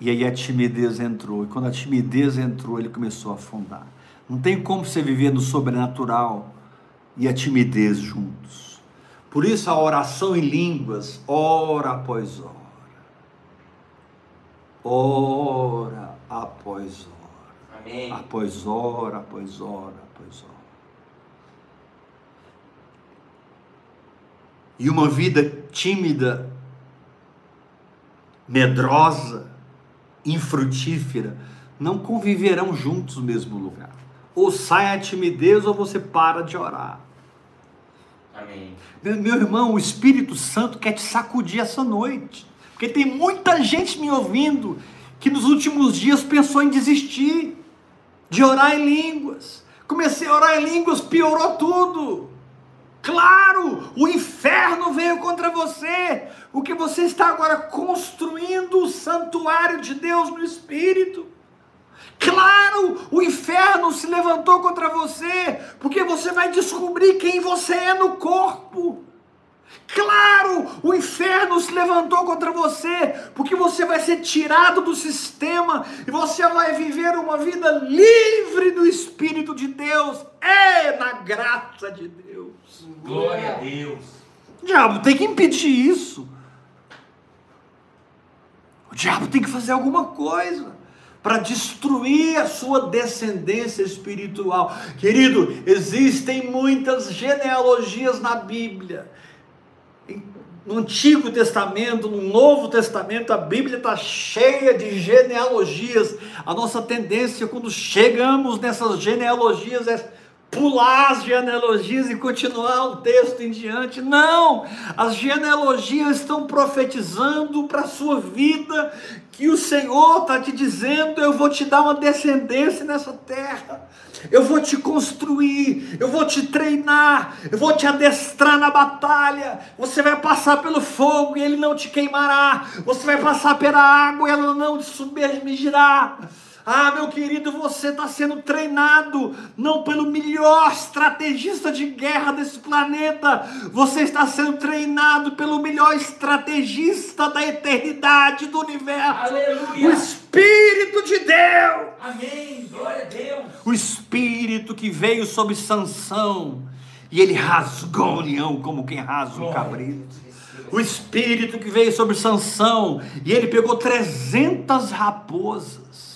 E aí a timidez entrou. E quando a timidez entrou, ele começou a afundar. Não tem como você viver no sobrenatural e a timidez juntos. Por isso a oração em línguas, hora após hora. Hora após hora. Amém. Após hora, após hora, após hora. E uma vida tímida, medrosa, infrutífera, não conviverão juntos no mesmo lugar. Ou sai a timidez ou você para de orar. Amém. Meu, meu irmão, o Espírito Santo quer te sacudir essa noite. Porque tem muita gente me ouvindo que nos últimos dias pensou em desistir de orar em línguas. Comecei a orar em línguas, piorou tudo. Claro, o inferno veio contra você. O que você está agora construindo o santuário de Deus no espírito. Claro, o inferno se levantou contra você, porque você vai descobrir quem você é no corpo. Claro, o inferno se levantou contra você, porque você vai ser tirado do sistema e você vai viver uma vida livre do Espírito de Deus, é na graça de Deus. Glória a Deus. O diabo tem que impedir isso. O diabo tem que fazer alguma coisa para destruir a sua descendência espiritual. Querido, existem muitas genealogias na Bíblia no Antigo Testamento, no Novo Testamento, a Bíblia está cheia de genealogias. A nossa tendência, quando chegamos nessas genealogias, é pular as genealogias e continuar o texto em diante. Não! As genealogias estão profetizando para a sua vida que o Senhor está te dizendo: eu vou te dar uma descendência nessa terra eu vou te construir, eu vou te treinar, eu vou te adestrar na batalha. Você vai passar pelo fogo e ele não te queimará. Você vai passar pela água e ela não te submergirá. Ah, meu querido, você está sendo treinado não pelo melhor estrategista de guerra desse planeta, você está sendo treinado pelo melhor estrategista da eternidade do universo. Aleluia. O Espírito de Deus. Amém. Glória a Deus. O Espírito que veio sobre Sansão e ele rasgou o leão como quem rasga um cabrito. O Espírito que veio sobre Sansão e ele pegou 300 raposas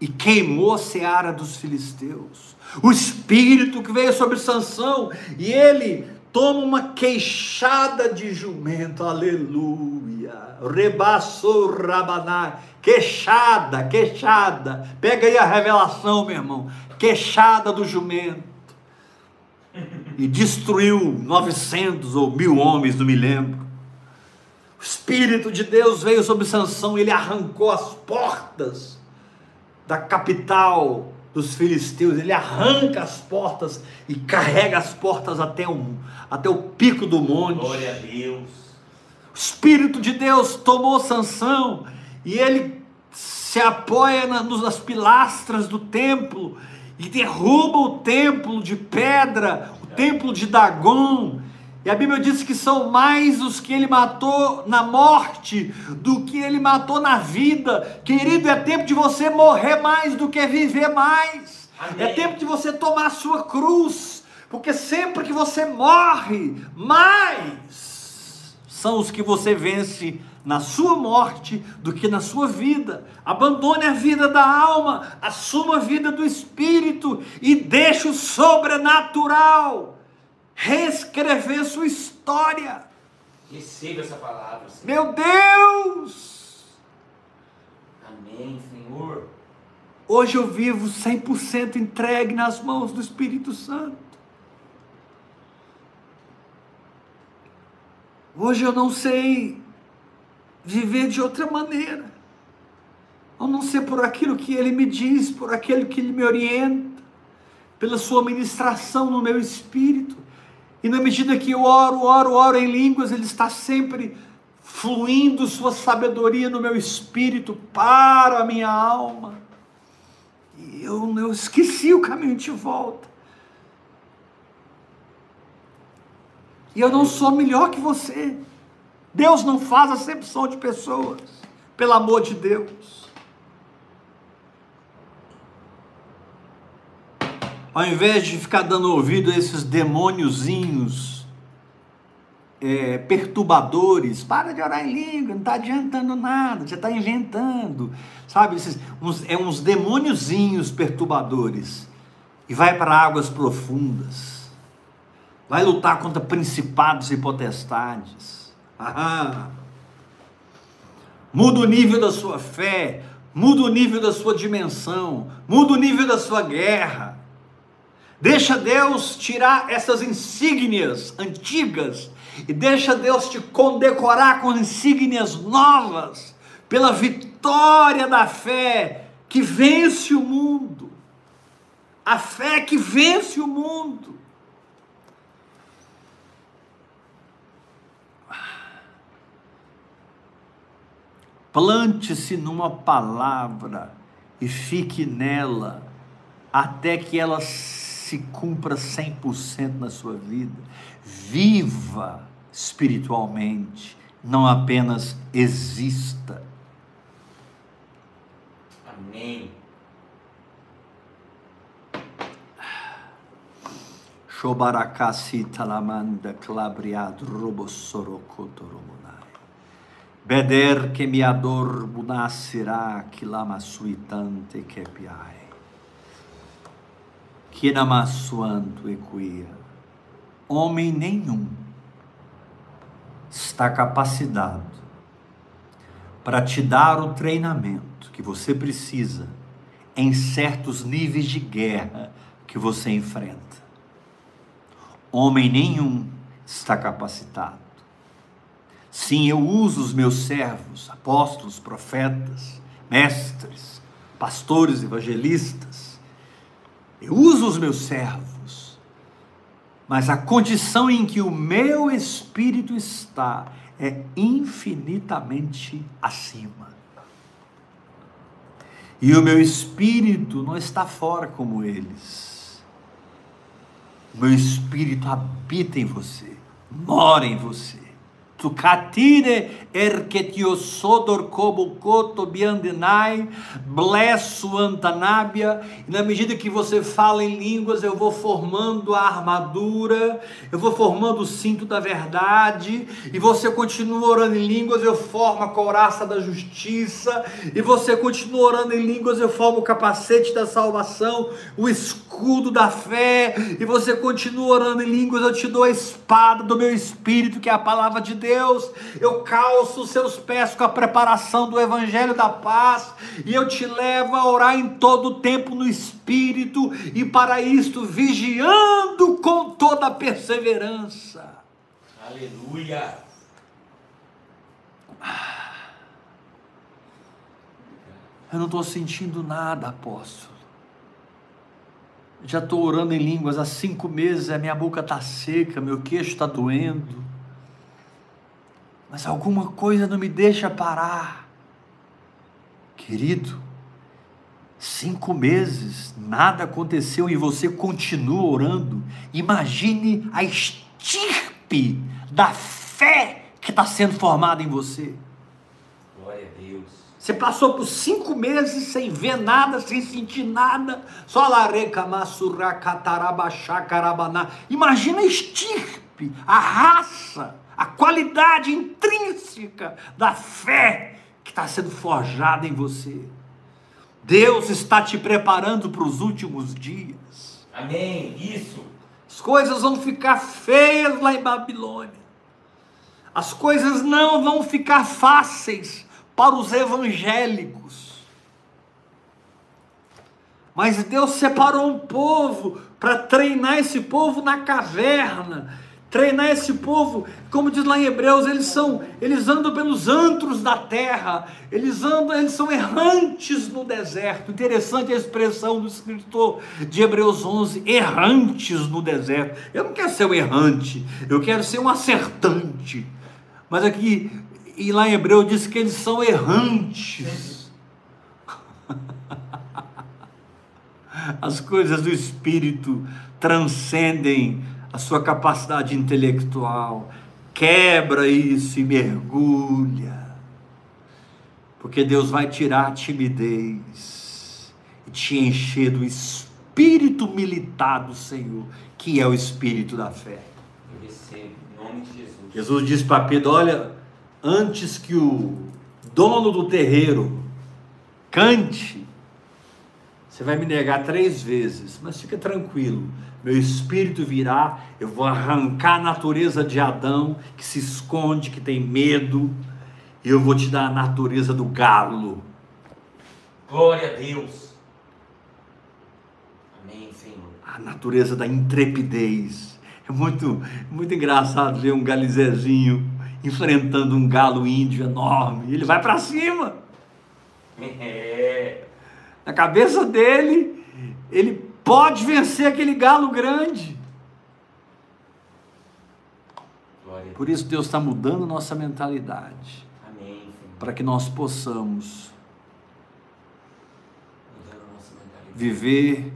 e queimou a seara dos filisteus. O espírito que veio sobre Sansão e ele toma uma queixada de jumento, aleluia. Rebaçou rabaná, queixada, queixada. Pega aí a revelação, meu irmão. Queixada do jumento. E destruiu 900 ou mil homens, não me lembro. O Espírito de Deus veio sobre Sansão, ele arrancou as portas da capital dos filisteus, ele arranca as portas e carrega as portas até, um, até o pico do monte. Glória a Deus. O Espírito de Deus tomou Sansão e ele se apoia na, nas pilastras do templo e derruba o templo de pedra, o templo de Dagon, e a Bíblia diz que são mais os que ele matou na morte do que ele matou na vida. Querido, é tempo de você morrer mais do que viver mais. Amém. É tempo de você tomar a sua cruz. Porque sempre que você morre, mais são os que você vence na sua morte do que na sua vida. Abandone a vida da alma, assuma a vida do espírito e deixe o sobrenatural reescrever sua história. Receba essa palavra, Senhor. Meu Deus! Amém, Senhor. Hoje eu vivo 100% entregue nas mãos do Espírito Santo. Hoje eu não sei viver de outra maneira. a não ser por aquilo que Ele me diz, por aquilo que Ele me orienta, pela Sua ministração no meu espírito. E na medida que eu oro, oro, oro em línguas, Ele está sempre fluindo Sua sabedoria no meu espírito para a minha alma. E eu, eu esqueci o caminho de volta. E eu não sou melhor que você. Deus não faz acepção de pessoas, pelo amor de Deus. Ao invés de ficar dando ouvido a esses demôniozinhos é, perturbadores, para de orar em língua, não está adiantando nada, você está inventando, sabe? Esses, uns, é uns demôniozinhos perturbadores. E vai para águas profundas, vai lutar contra principados e potestades. Ah, muda o nível da sua fé, muda o nível da sua dimensão, muda o nível da sua guerra. Deixa Deus tirar essas insígnias antigas e deixa Deus te condecorar com insígnias novas pela vitória da fé que vence o mundo. A fé que vence o mundo. Plante-se numa palavra e fique nela até que ela se cumpra 100% na sua vida. Viva espiritualmente, não apenas exista. Amém. Shobarakasi talamanda clabriad robossorocotoromona. Beder que miador bunasirá suitante que piai. Que namassuanto equia. Homem nenhum está capacitado para te dar o treinamento que você precisa em certos níveis de guerra que você enfrenta. Homem nenhum está capacitado. Sim, eu uso os meus servos, apóstolos, profetas, mestres, pastores, evangelistas. Eu uso os meus servos. Mas a condição em que o meu espírito está é infinitamente acima. E o meu espírito não está fora como eles. O meu espírito habita em você, mora em você. Tu catire erketiosodor como blesso antanábia, e na medida que você fala em línguas, eu vou formando a armadura, eu vou formando o cinto da verdade, e você continua orando em línguas, eu formo a couraça da justiça, e você continua orando em línguas, eu formo o capacete da salvação, o escudo da fé, e você continua orando em línguas, eu te dou a espada do meu espírito, que é a palavra de Deus Deus, eu calço os seus pés com a preparação do Evangelho da Paz, e eu te levo a orar em todo o tempo no Espírito, e para isto vigiando com toda a perseverança. Aleluia. Eu não estou sentindo nada, apóstolo. Já estou orando em línguas há cinco meses, a minha boca está seca, meu queixo está doendo mas alguma coisa não me deixa parar. Querido, cinco meses, nada aconteceu e você continua orando. Imagine a estirpe da fé que está sendo formada em você. Glória a Deus. Você passou por cinco meses sem ver nada, sem sentir nada, só lareca, massurra, catarabachá, carabaná. Imagina a estirpe, a raça a qualidade intrínseca da fé que está sendo forjada em você. Deus está te preparando para os últimos dias. Amém. Isso. As coisas vão ficar feias lá em Babilônia. As coisas não vão ficar fáceis para os evangélicos. Mas Deus separou um povo para treinar esse povo na caverna treinar esse povo, como diz lá em Hebreus, eles são, eles andam pelos antros da terra, eles andam, eles são errantes no deserto. Interessante a expressão do escritor de Hebreus 11, errantes no deserto. Eu não quero ser um errante, eu quero ser um acertante. Mas aqui, e lá em Hebreu diz que eles são errantes. As coisas do espírito transcendem a sua capacidade intelectual. Quebra isso e mergulha. Porque Deus vai tirar a timidez e te encher do espírito militar do Senhor, que é o espírito da fé. Eu recebo, em nome de Jesus. Jesus disse para Pedro: Olha, antes que o dono do terreiro cante, você vai me negar três vezes, mas fica tranquilo, meu espírito virá, eu vou arrancar a natureza de Adão, que se esconde, que tem medo, e eu vou te dar a natureza do galo. Glória a Deus. Amém, Senhor. A natureza da intrepidez. É muito, muito engraçado ver um galizezinho enfrentando um galo índio enorme. Ele vai para cima. É. Na cabeça dele, ele pode vencer aquele galo grande. Por isso Deus está mudando nossa mentalidade, para que nós possamos viver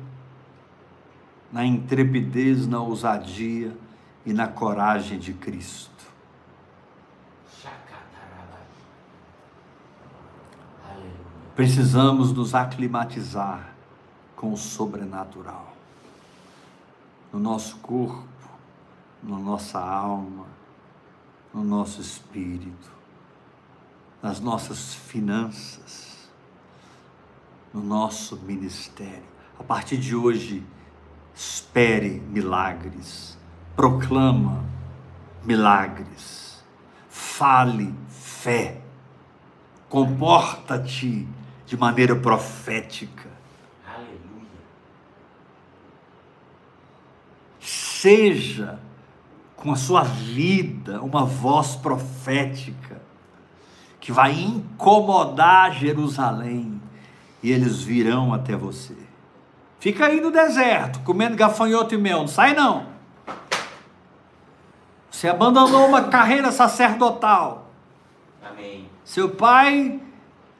na intrepidez, na ousadia e na coragem de Cristo. Chacataraba. Aleluia. Precisamos nos aclimatizar com o sobrenatural no nosso corpo, na nossa alma, no nosso espírito, nas nossas finanças, no nosso ministério. A partir de hoje, espere milagres, proclama milagres, fale fé, comporta-te de maneira profética. Aleluia. seja com a sua vida uma voz profética que vai incomodar Jerusalém e eles virão até você. Fica aí no deserto, comendo gafanhoto e mel, não sai não. Você abandonou uma carreira sacerdotal. Amém. Seu pai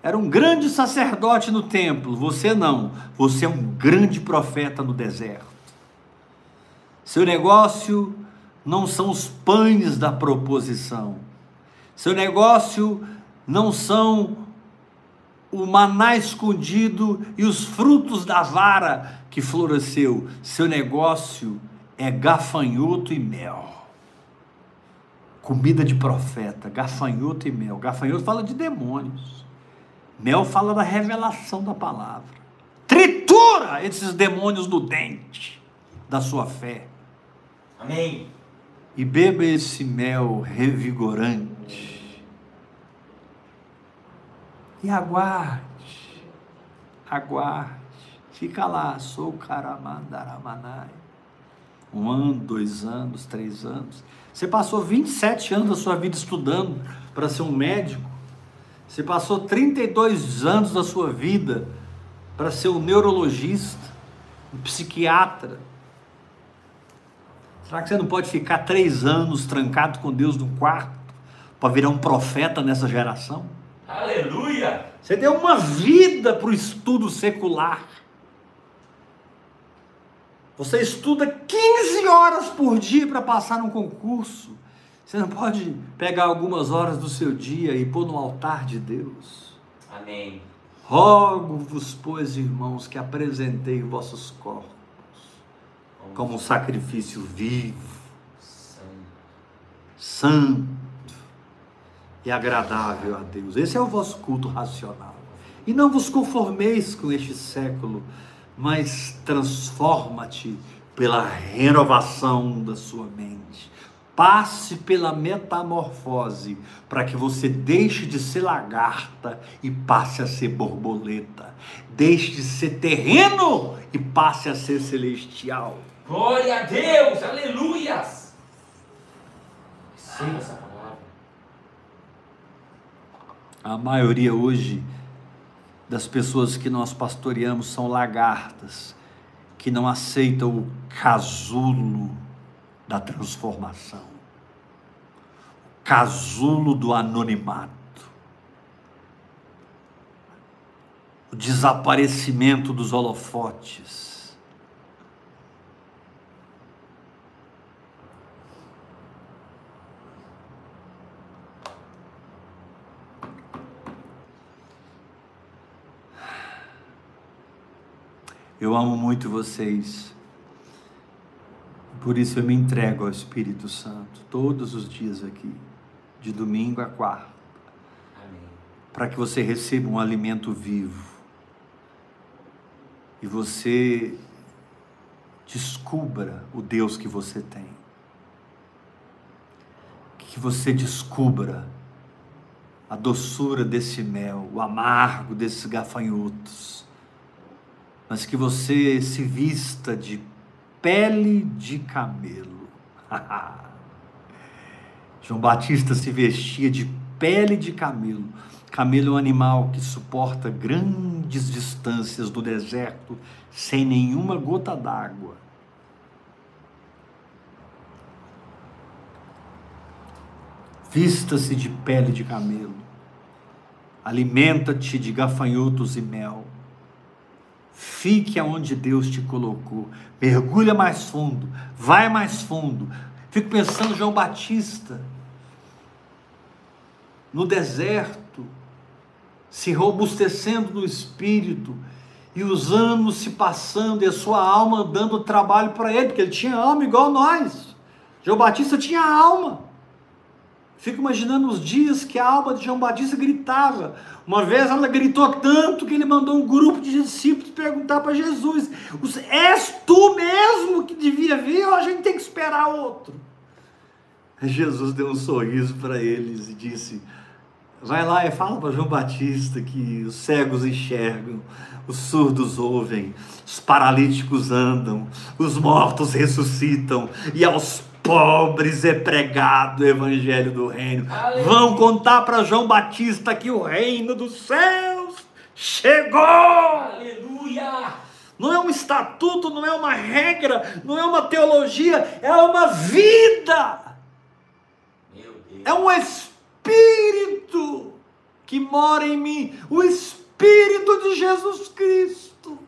era um grande sacerdote no templo, você não. Você é um grande profeta no deserto. Seu negócio não são os pães da proposição. Seu negócio não são o maná escondido e os frutos da vara que floresceu. Seu negócio é gafanhoto e mel. Comida de profeta, gafanhoto e mel. Gafanhoto fala de demônios. Mel fala da revelação da palavra. Tritura esses demônios no dente da sua fé. Amém. E beba esse mel revigorante. E aguarde, aguarde. Fica lá, sou Karamandaramanai. Um ano, dois anos, três anos. Você passou 27 anos da sua vida estudando para ser um médico. Você passou 32 anos da sua vida para ser um neurologista, um psiquiatra. Será que você não pode ficar três anos trancado com Deus no quarto para virar um profeta nessa geração? Aleluia. Você deu uma vida para o estudo secular. Você estuda 15 horas por dia para passar num concurso. Você não pode pegar algumas horas do seu dia e pôr no altar de Deus. Amém. Rogo-vos, pois, irmãos, que apresentei vossos corpos como um sacrifício vivo, santo. santo e agradável a Deus. Esse é o vosso culto racional. E não vos conformeis com este século, mas transforma-te pela renovação da sua mente. Passe pela metamorfose para que você deixe de ser lagarta e passe a ser borboleta. Deixe de ser terreno e passe a ser celestial. Glória a Deus. Aleluias. Receba essa palavra. A maioria hoje das pessoas que nós pastoreamos são lagartas, que não aceitam o casulo da transformação, casulo do anonimato, o desaparecimento dos holofotes. Eu amo muito vocês. Por isso eu me entrego ao Espírito Santo todos os dias aqui, de domingo a quarta, para que você receba um alimento vivo e você descubra o Deus que você tem. Que você descubra a doçura desse mel, o amargo desses gafanhotos mas que você se vista de pele de camelo. João Batista se vestia de pele de camelo. Camelo é um animal que suporta grandes distâncias do deserto sem nenhuma gota d'água. Vista-se de pele de camelo. Alimenta-te de gafanhotos e mel. Fique aonde Deus te colocou. Mergulha mais fundo. Vai mais fundo. Fico pensando João Batista no deserto, se robustecendo no espírito e os anos se passando e a sua alma dando trabalho para ele, porque ele tinha alma igual nós. João Batista tinha alma. Fico imaginando os dias que a alma de João Batista gritava. Uma vez ela gritou tanto que ele mandou um grupo de discípulos perguntar para Jesus: És tu mesmo que devia vir ou a gente tem que esperar outro? Jesus deu um sorriso para eles e disse: Vai lá e fala para João Batista que os cegos enxergam, os surdos ouvem, os paralíticos andam, os mortos ressuscitam e aos pobres é pregado o evangelho do reino. Aleluia. Vão contar para João Batista que o reino dos céus chegou. Aleluia! Não é um estatuto, não é uma regra, não é uma teologia, é uma vida. Meu Deus. É um espírito que mora em mim, o espírito de Jesus Cristo.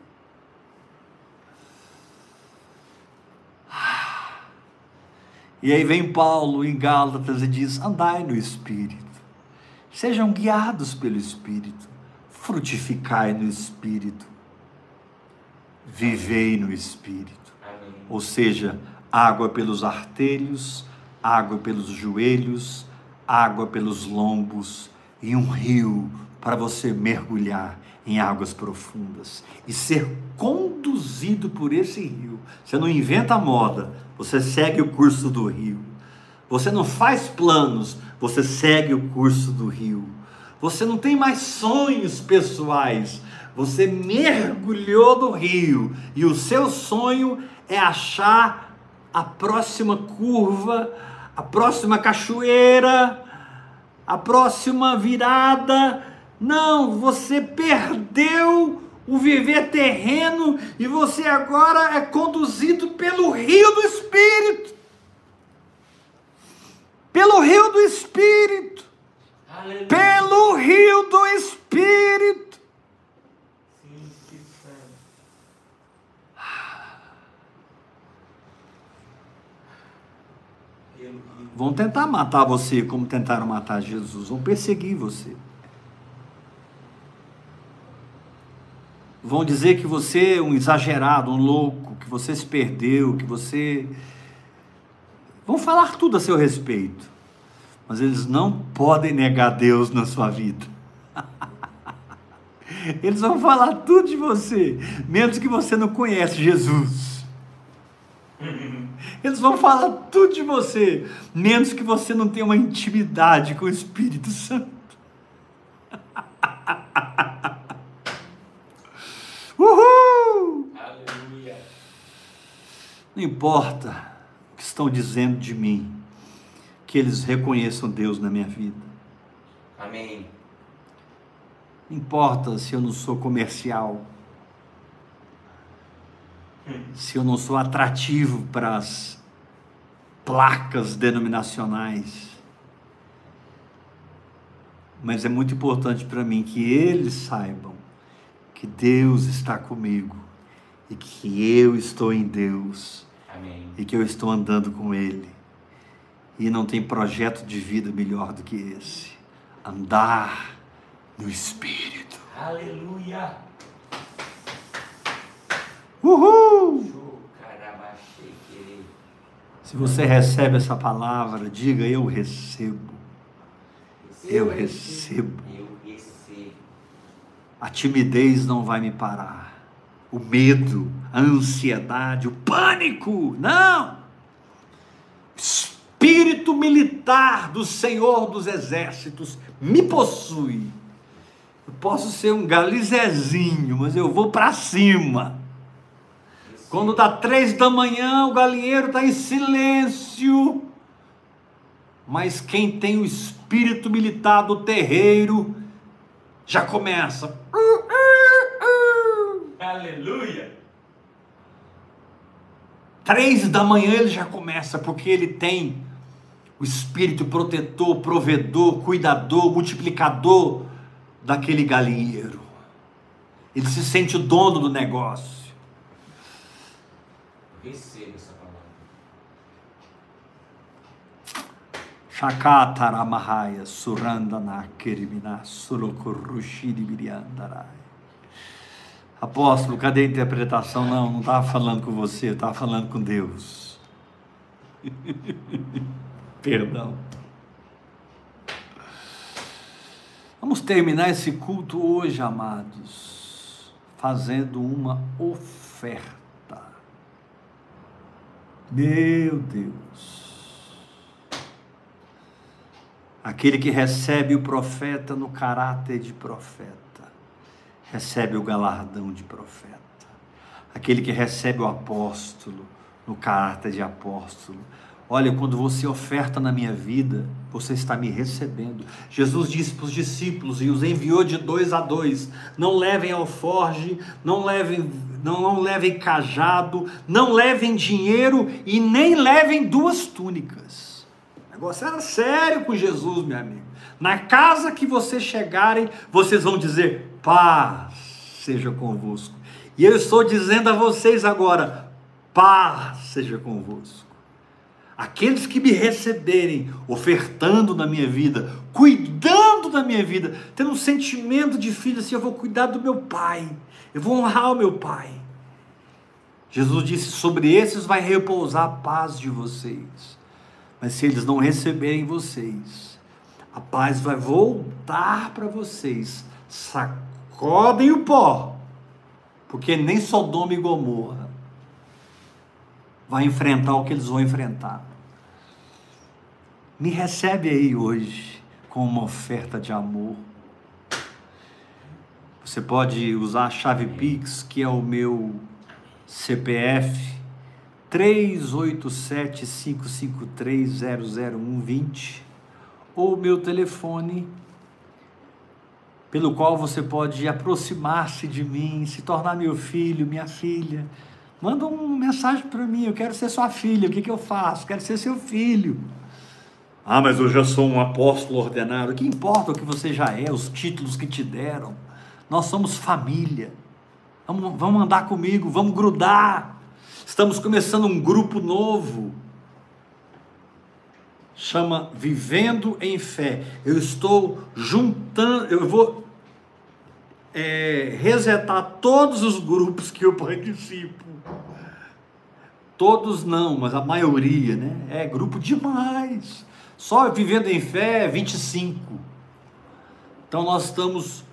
E aí vem Paulo em Gálatas e diz: andai no espírito, sejam guiados pelo espírito, frutificai no espírito, vivei no espírito. Amém. Ou seja, água pelos artelhos, água pelos joelhos, água pelos lombos e um rio para você mergulhar em águas profundas e ser conduzido por esse rio. Você não inventa moda, você segue o curso do rio. Você não faz planos, você segue o curso do rio. Você não tem mais sonhos pessoais, você mergulhou no rio e o seu sonho é achar a próxima curva, a próxima cachoeira, a próxima virada. Não, você perdeu o viver terreno e você agora é conduzido pelo rio do Espírito. Pelo rio do Espírito. Aleluia. Pelo rio do Espírito. Sim, que santo. Pelo rio. Vão tentar matar você como tentaram matar Jesus. Vão perseguir você. Vão dizer que você é um exagerado, um louco, que você se perdeu, que você. Vão falar tudo a seu respeito. Mas eles não podem negar Deus na sua vida. Eles vão falar tudo de você, menos que você não conhece Jesus. Eles vão falar tudo de você, menos que você não tenha uma intimidade com o Espírito Santo. Uhul! Aleluia. Não importa o que estão dizendo de mim, que eles reconheçam Deus na minha vida. Amém. Não importa se eu não sou comercial, se eu não sou atrativo para as placas denominacionais. Mas é muito importante para mim que eles saibam que Deus está comigo e que eu estou em Deus Amém. e que eu estou andando com Ele. E não tem projeto de vida melhor do que esse andar no Espírito. Aleluia. Uhul! Se você recebe essa palavra, diga: Eu recebo. Eu recebo. Eu recebo. A timidez não vai me parar. O medo, a ansiedade, o pânico. Não! Espírito militar do Senhor dos Exércitos me possui. Eu posso ser um galizezinho, mas eu vou para cima. Quando dá três da manhã, o galinheiro está em silêncio. Mas quem tem o espírito militar do terreiro já começa. Aleluia. Três da manhã ele já começa, porque ele tem o espírito protetor, provedor, cuidador, multiplicador daquele galinheiro. Ele se sente o dono do negócio. Receba essa palavra. Shakataramahaya surandana kerimina sulokurushiribiriandarai. Apóstolo, cadê a interpretação? Não, não estava falando com você, eu estava falando com Deus. Perdão. Vamos terminar esse culto hoje, amados, fazendo uma oferta. Meu Deus. Aquele que recebe o profeta no caráter de profeta, recebe o galardão de profeta. Aquele que recebe o apóstolo no caráter de apóstolo. Olha, quando você oferta na minha vida, você está me recebendo. Jesus disse para os discípulos e os enviou de dois a dois: não levem alforge, não levem, não, não levem cajado, não levem dinheiro e nem levem duas túnicas. O negócio era sério com Jesus, meu amigo. Na casa que vocês chegarem, vocês vão dizer: paz seja convosco. E eu estou dizendo a vocês agora: paz seja convosco. Aqueles que me receberem, ofertando na minha vida, cuidando da minha vida, tendo um sentimento de filho assim, eu vou cuidar do meu pai, eu vou honrar o meu pai. Jesus disse: sobre esses vai repousar a paz de vocês. Mas se eles não receberem vocês, a paz vai voltar para vocês. Sacodem o pó, porque nem Sodoma e Gomorra vai enfrentar o que eles vão enfrentar. Me recebe aí hoje com uma oferta de amor. Você pode usar a chave Pix, que é o meu CPF 387-553-00120 ou meu telefone pelo qual você pode aproximar-se de mim, se tornar meu filho, minha filha. Manda uma mensagem para mim, eu quero ser sua filha, o que, que eu faço? Quero ser seu filho. Ah, mas eu já sou um apóstolo ordenado. O que importa o que você já é, os títulos que te deram. Nós somos família. Vamos, vamos andar comigo, vamos grudar. Estamos começando um grupo novo. Chama Vivendo em Fé. Eu estou juntando, eu vou é, resetar todos os grupos que eu participo. Todos não, mas a maioria, né? É grupo demais. Só Vivendo em Fé 25. Então nós estamos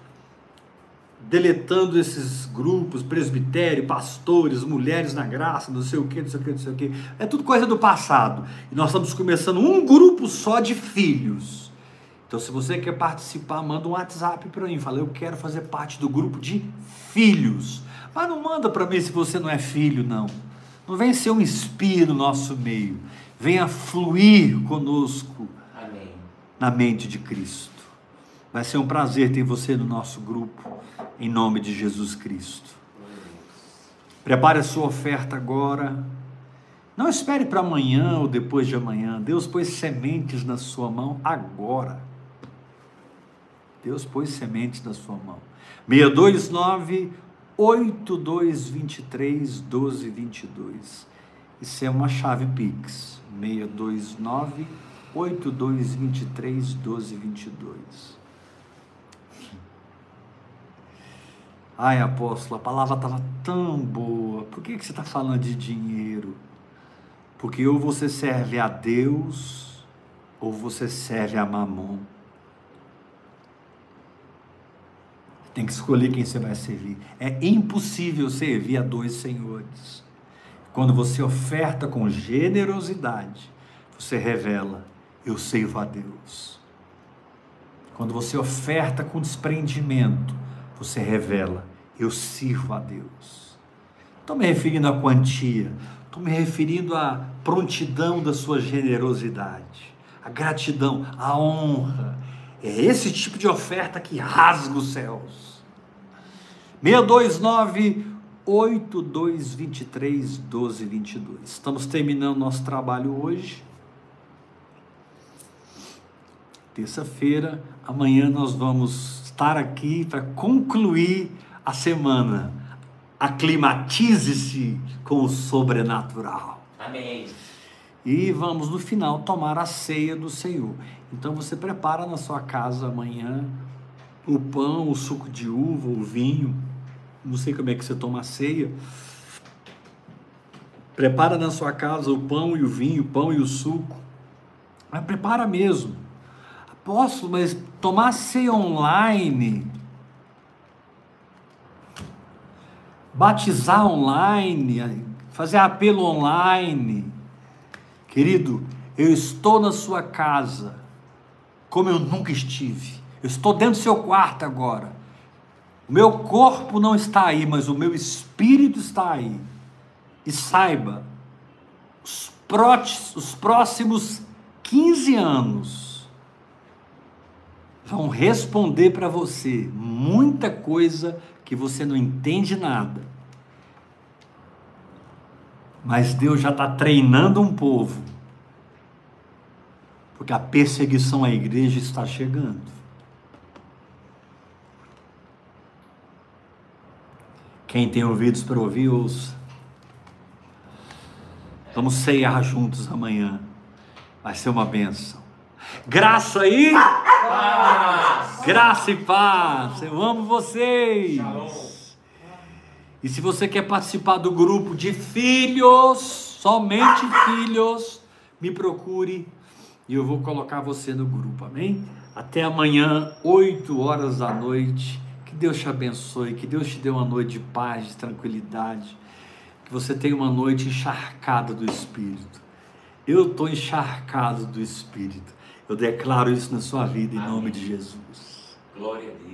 deletando esses grupos, presbitério, pastores, mulheres na graça, não sei o que, não sei o que, não sei o que. É tudo coisa do passado. E nós estamos começando um grupo só de filhos. Então, se você quer participar, manda um WhatsApp para mim. Fala, eu quero fazer parte do grupo de filhos. Mas não manda para mim se você não é filho, não. Não venha ser um espia no nosso meio. Venha fluir conosco Amém. na mente de Cristo. Vai ser um prazer ter você no nosso grupo, em nome de Jesus Cristo. Prepare a sua oferta agora. Não espere para amanhã ou depois de amanhã. Deus pôs sementes na sua mão agora. Deus pôs sementes na sua mão. 629 8223 1222. Isso é uma chave Pix. 629 8223 1222. Ai, apóstolo, a palavra estava tão boa. Por que, que você está falando de dinheiro? Porque ou você serve a Deus, ou você serve a Mamon. Tem que escolher quem você vai servir. É impossível servir a dois senhores. Quando você oferta com generosidade, você revela: eu sirvo a Deus. Quando você oferta com desprendimento, você revela: eu sirvo a Deus. Estou me referindo à quantia, estou me referindo à prontidão da sua generosidade, à gratidão, à honra. É esse tipo de oferta que rasga os céus. 629 8223 1222. Estamos terminando nosso trabalho hoje. Terça-feira, amanhã nós vamos estar aqui para concluir a semana. Aclimatize-se com o sobrenatural. Amém. E vamos no final tomar a ceia do Senhor. Então você prepara na sua casa amanhã o pão, o suco de uva, o vinho. Não sei como é que você toma a ceia. Prepara na sua casa o pão e o vinho, o pão e o suco. Mas prepara mesmo. Apóstolo, mas tomar ceia online, batizar online, fazer apelo online. Querido, eu estou na sua casa como eu nunca estive. Eu estou dentro do seu quarto agora. O meu corpo não está aí, mas o meu espírito está aí. E saiba, os, pró- os próximos 15 anos vão responder para você muita coisa que você não entende nada. Mas Deus já está treinando um povo, porque a perseguição à igreja está chegando. Quem tem ouvidos para ouvir, ouça. Vamos ceiar juntos amanhã. Vai ser uma benção. Graça aí. Graça e paz. Eu amo vocês. Shalom. E se você quer participar do grupo de filhos, somente filhos, me procure e eu vou colocar você no grupo, amém? Até amanhã, 8 horas da noite. Que Deus te abençoe, que Deus te dê uma noite de paz, de tranquilidade, que você tenha uma noite encharcada do Espírito. Eu estou encharcado do Espírito. Eu declaro isso na sua vida em nome de Jesus. Glória a Deus.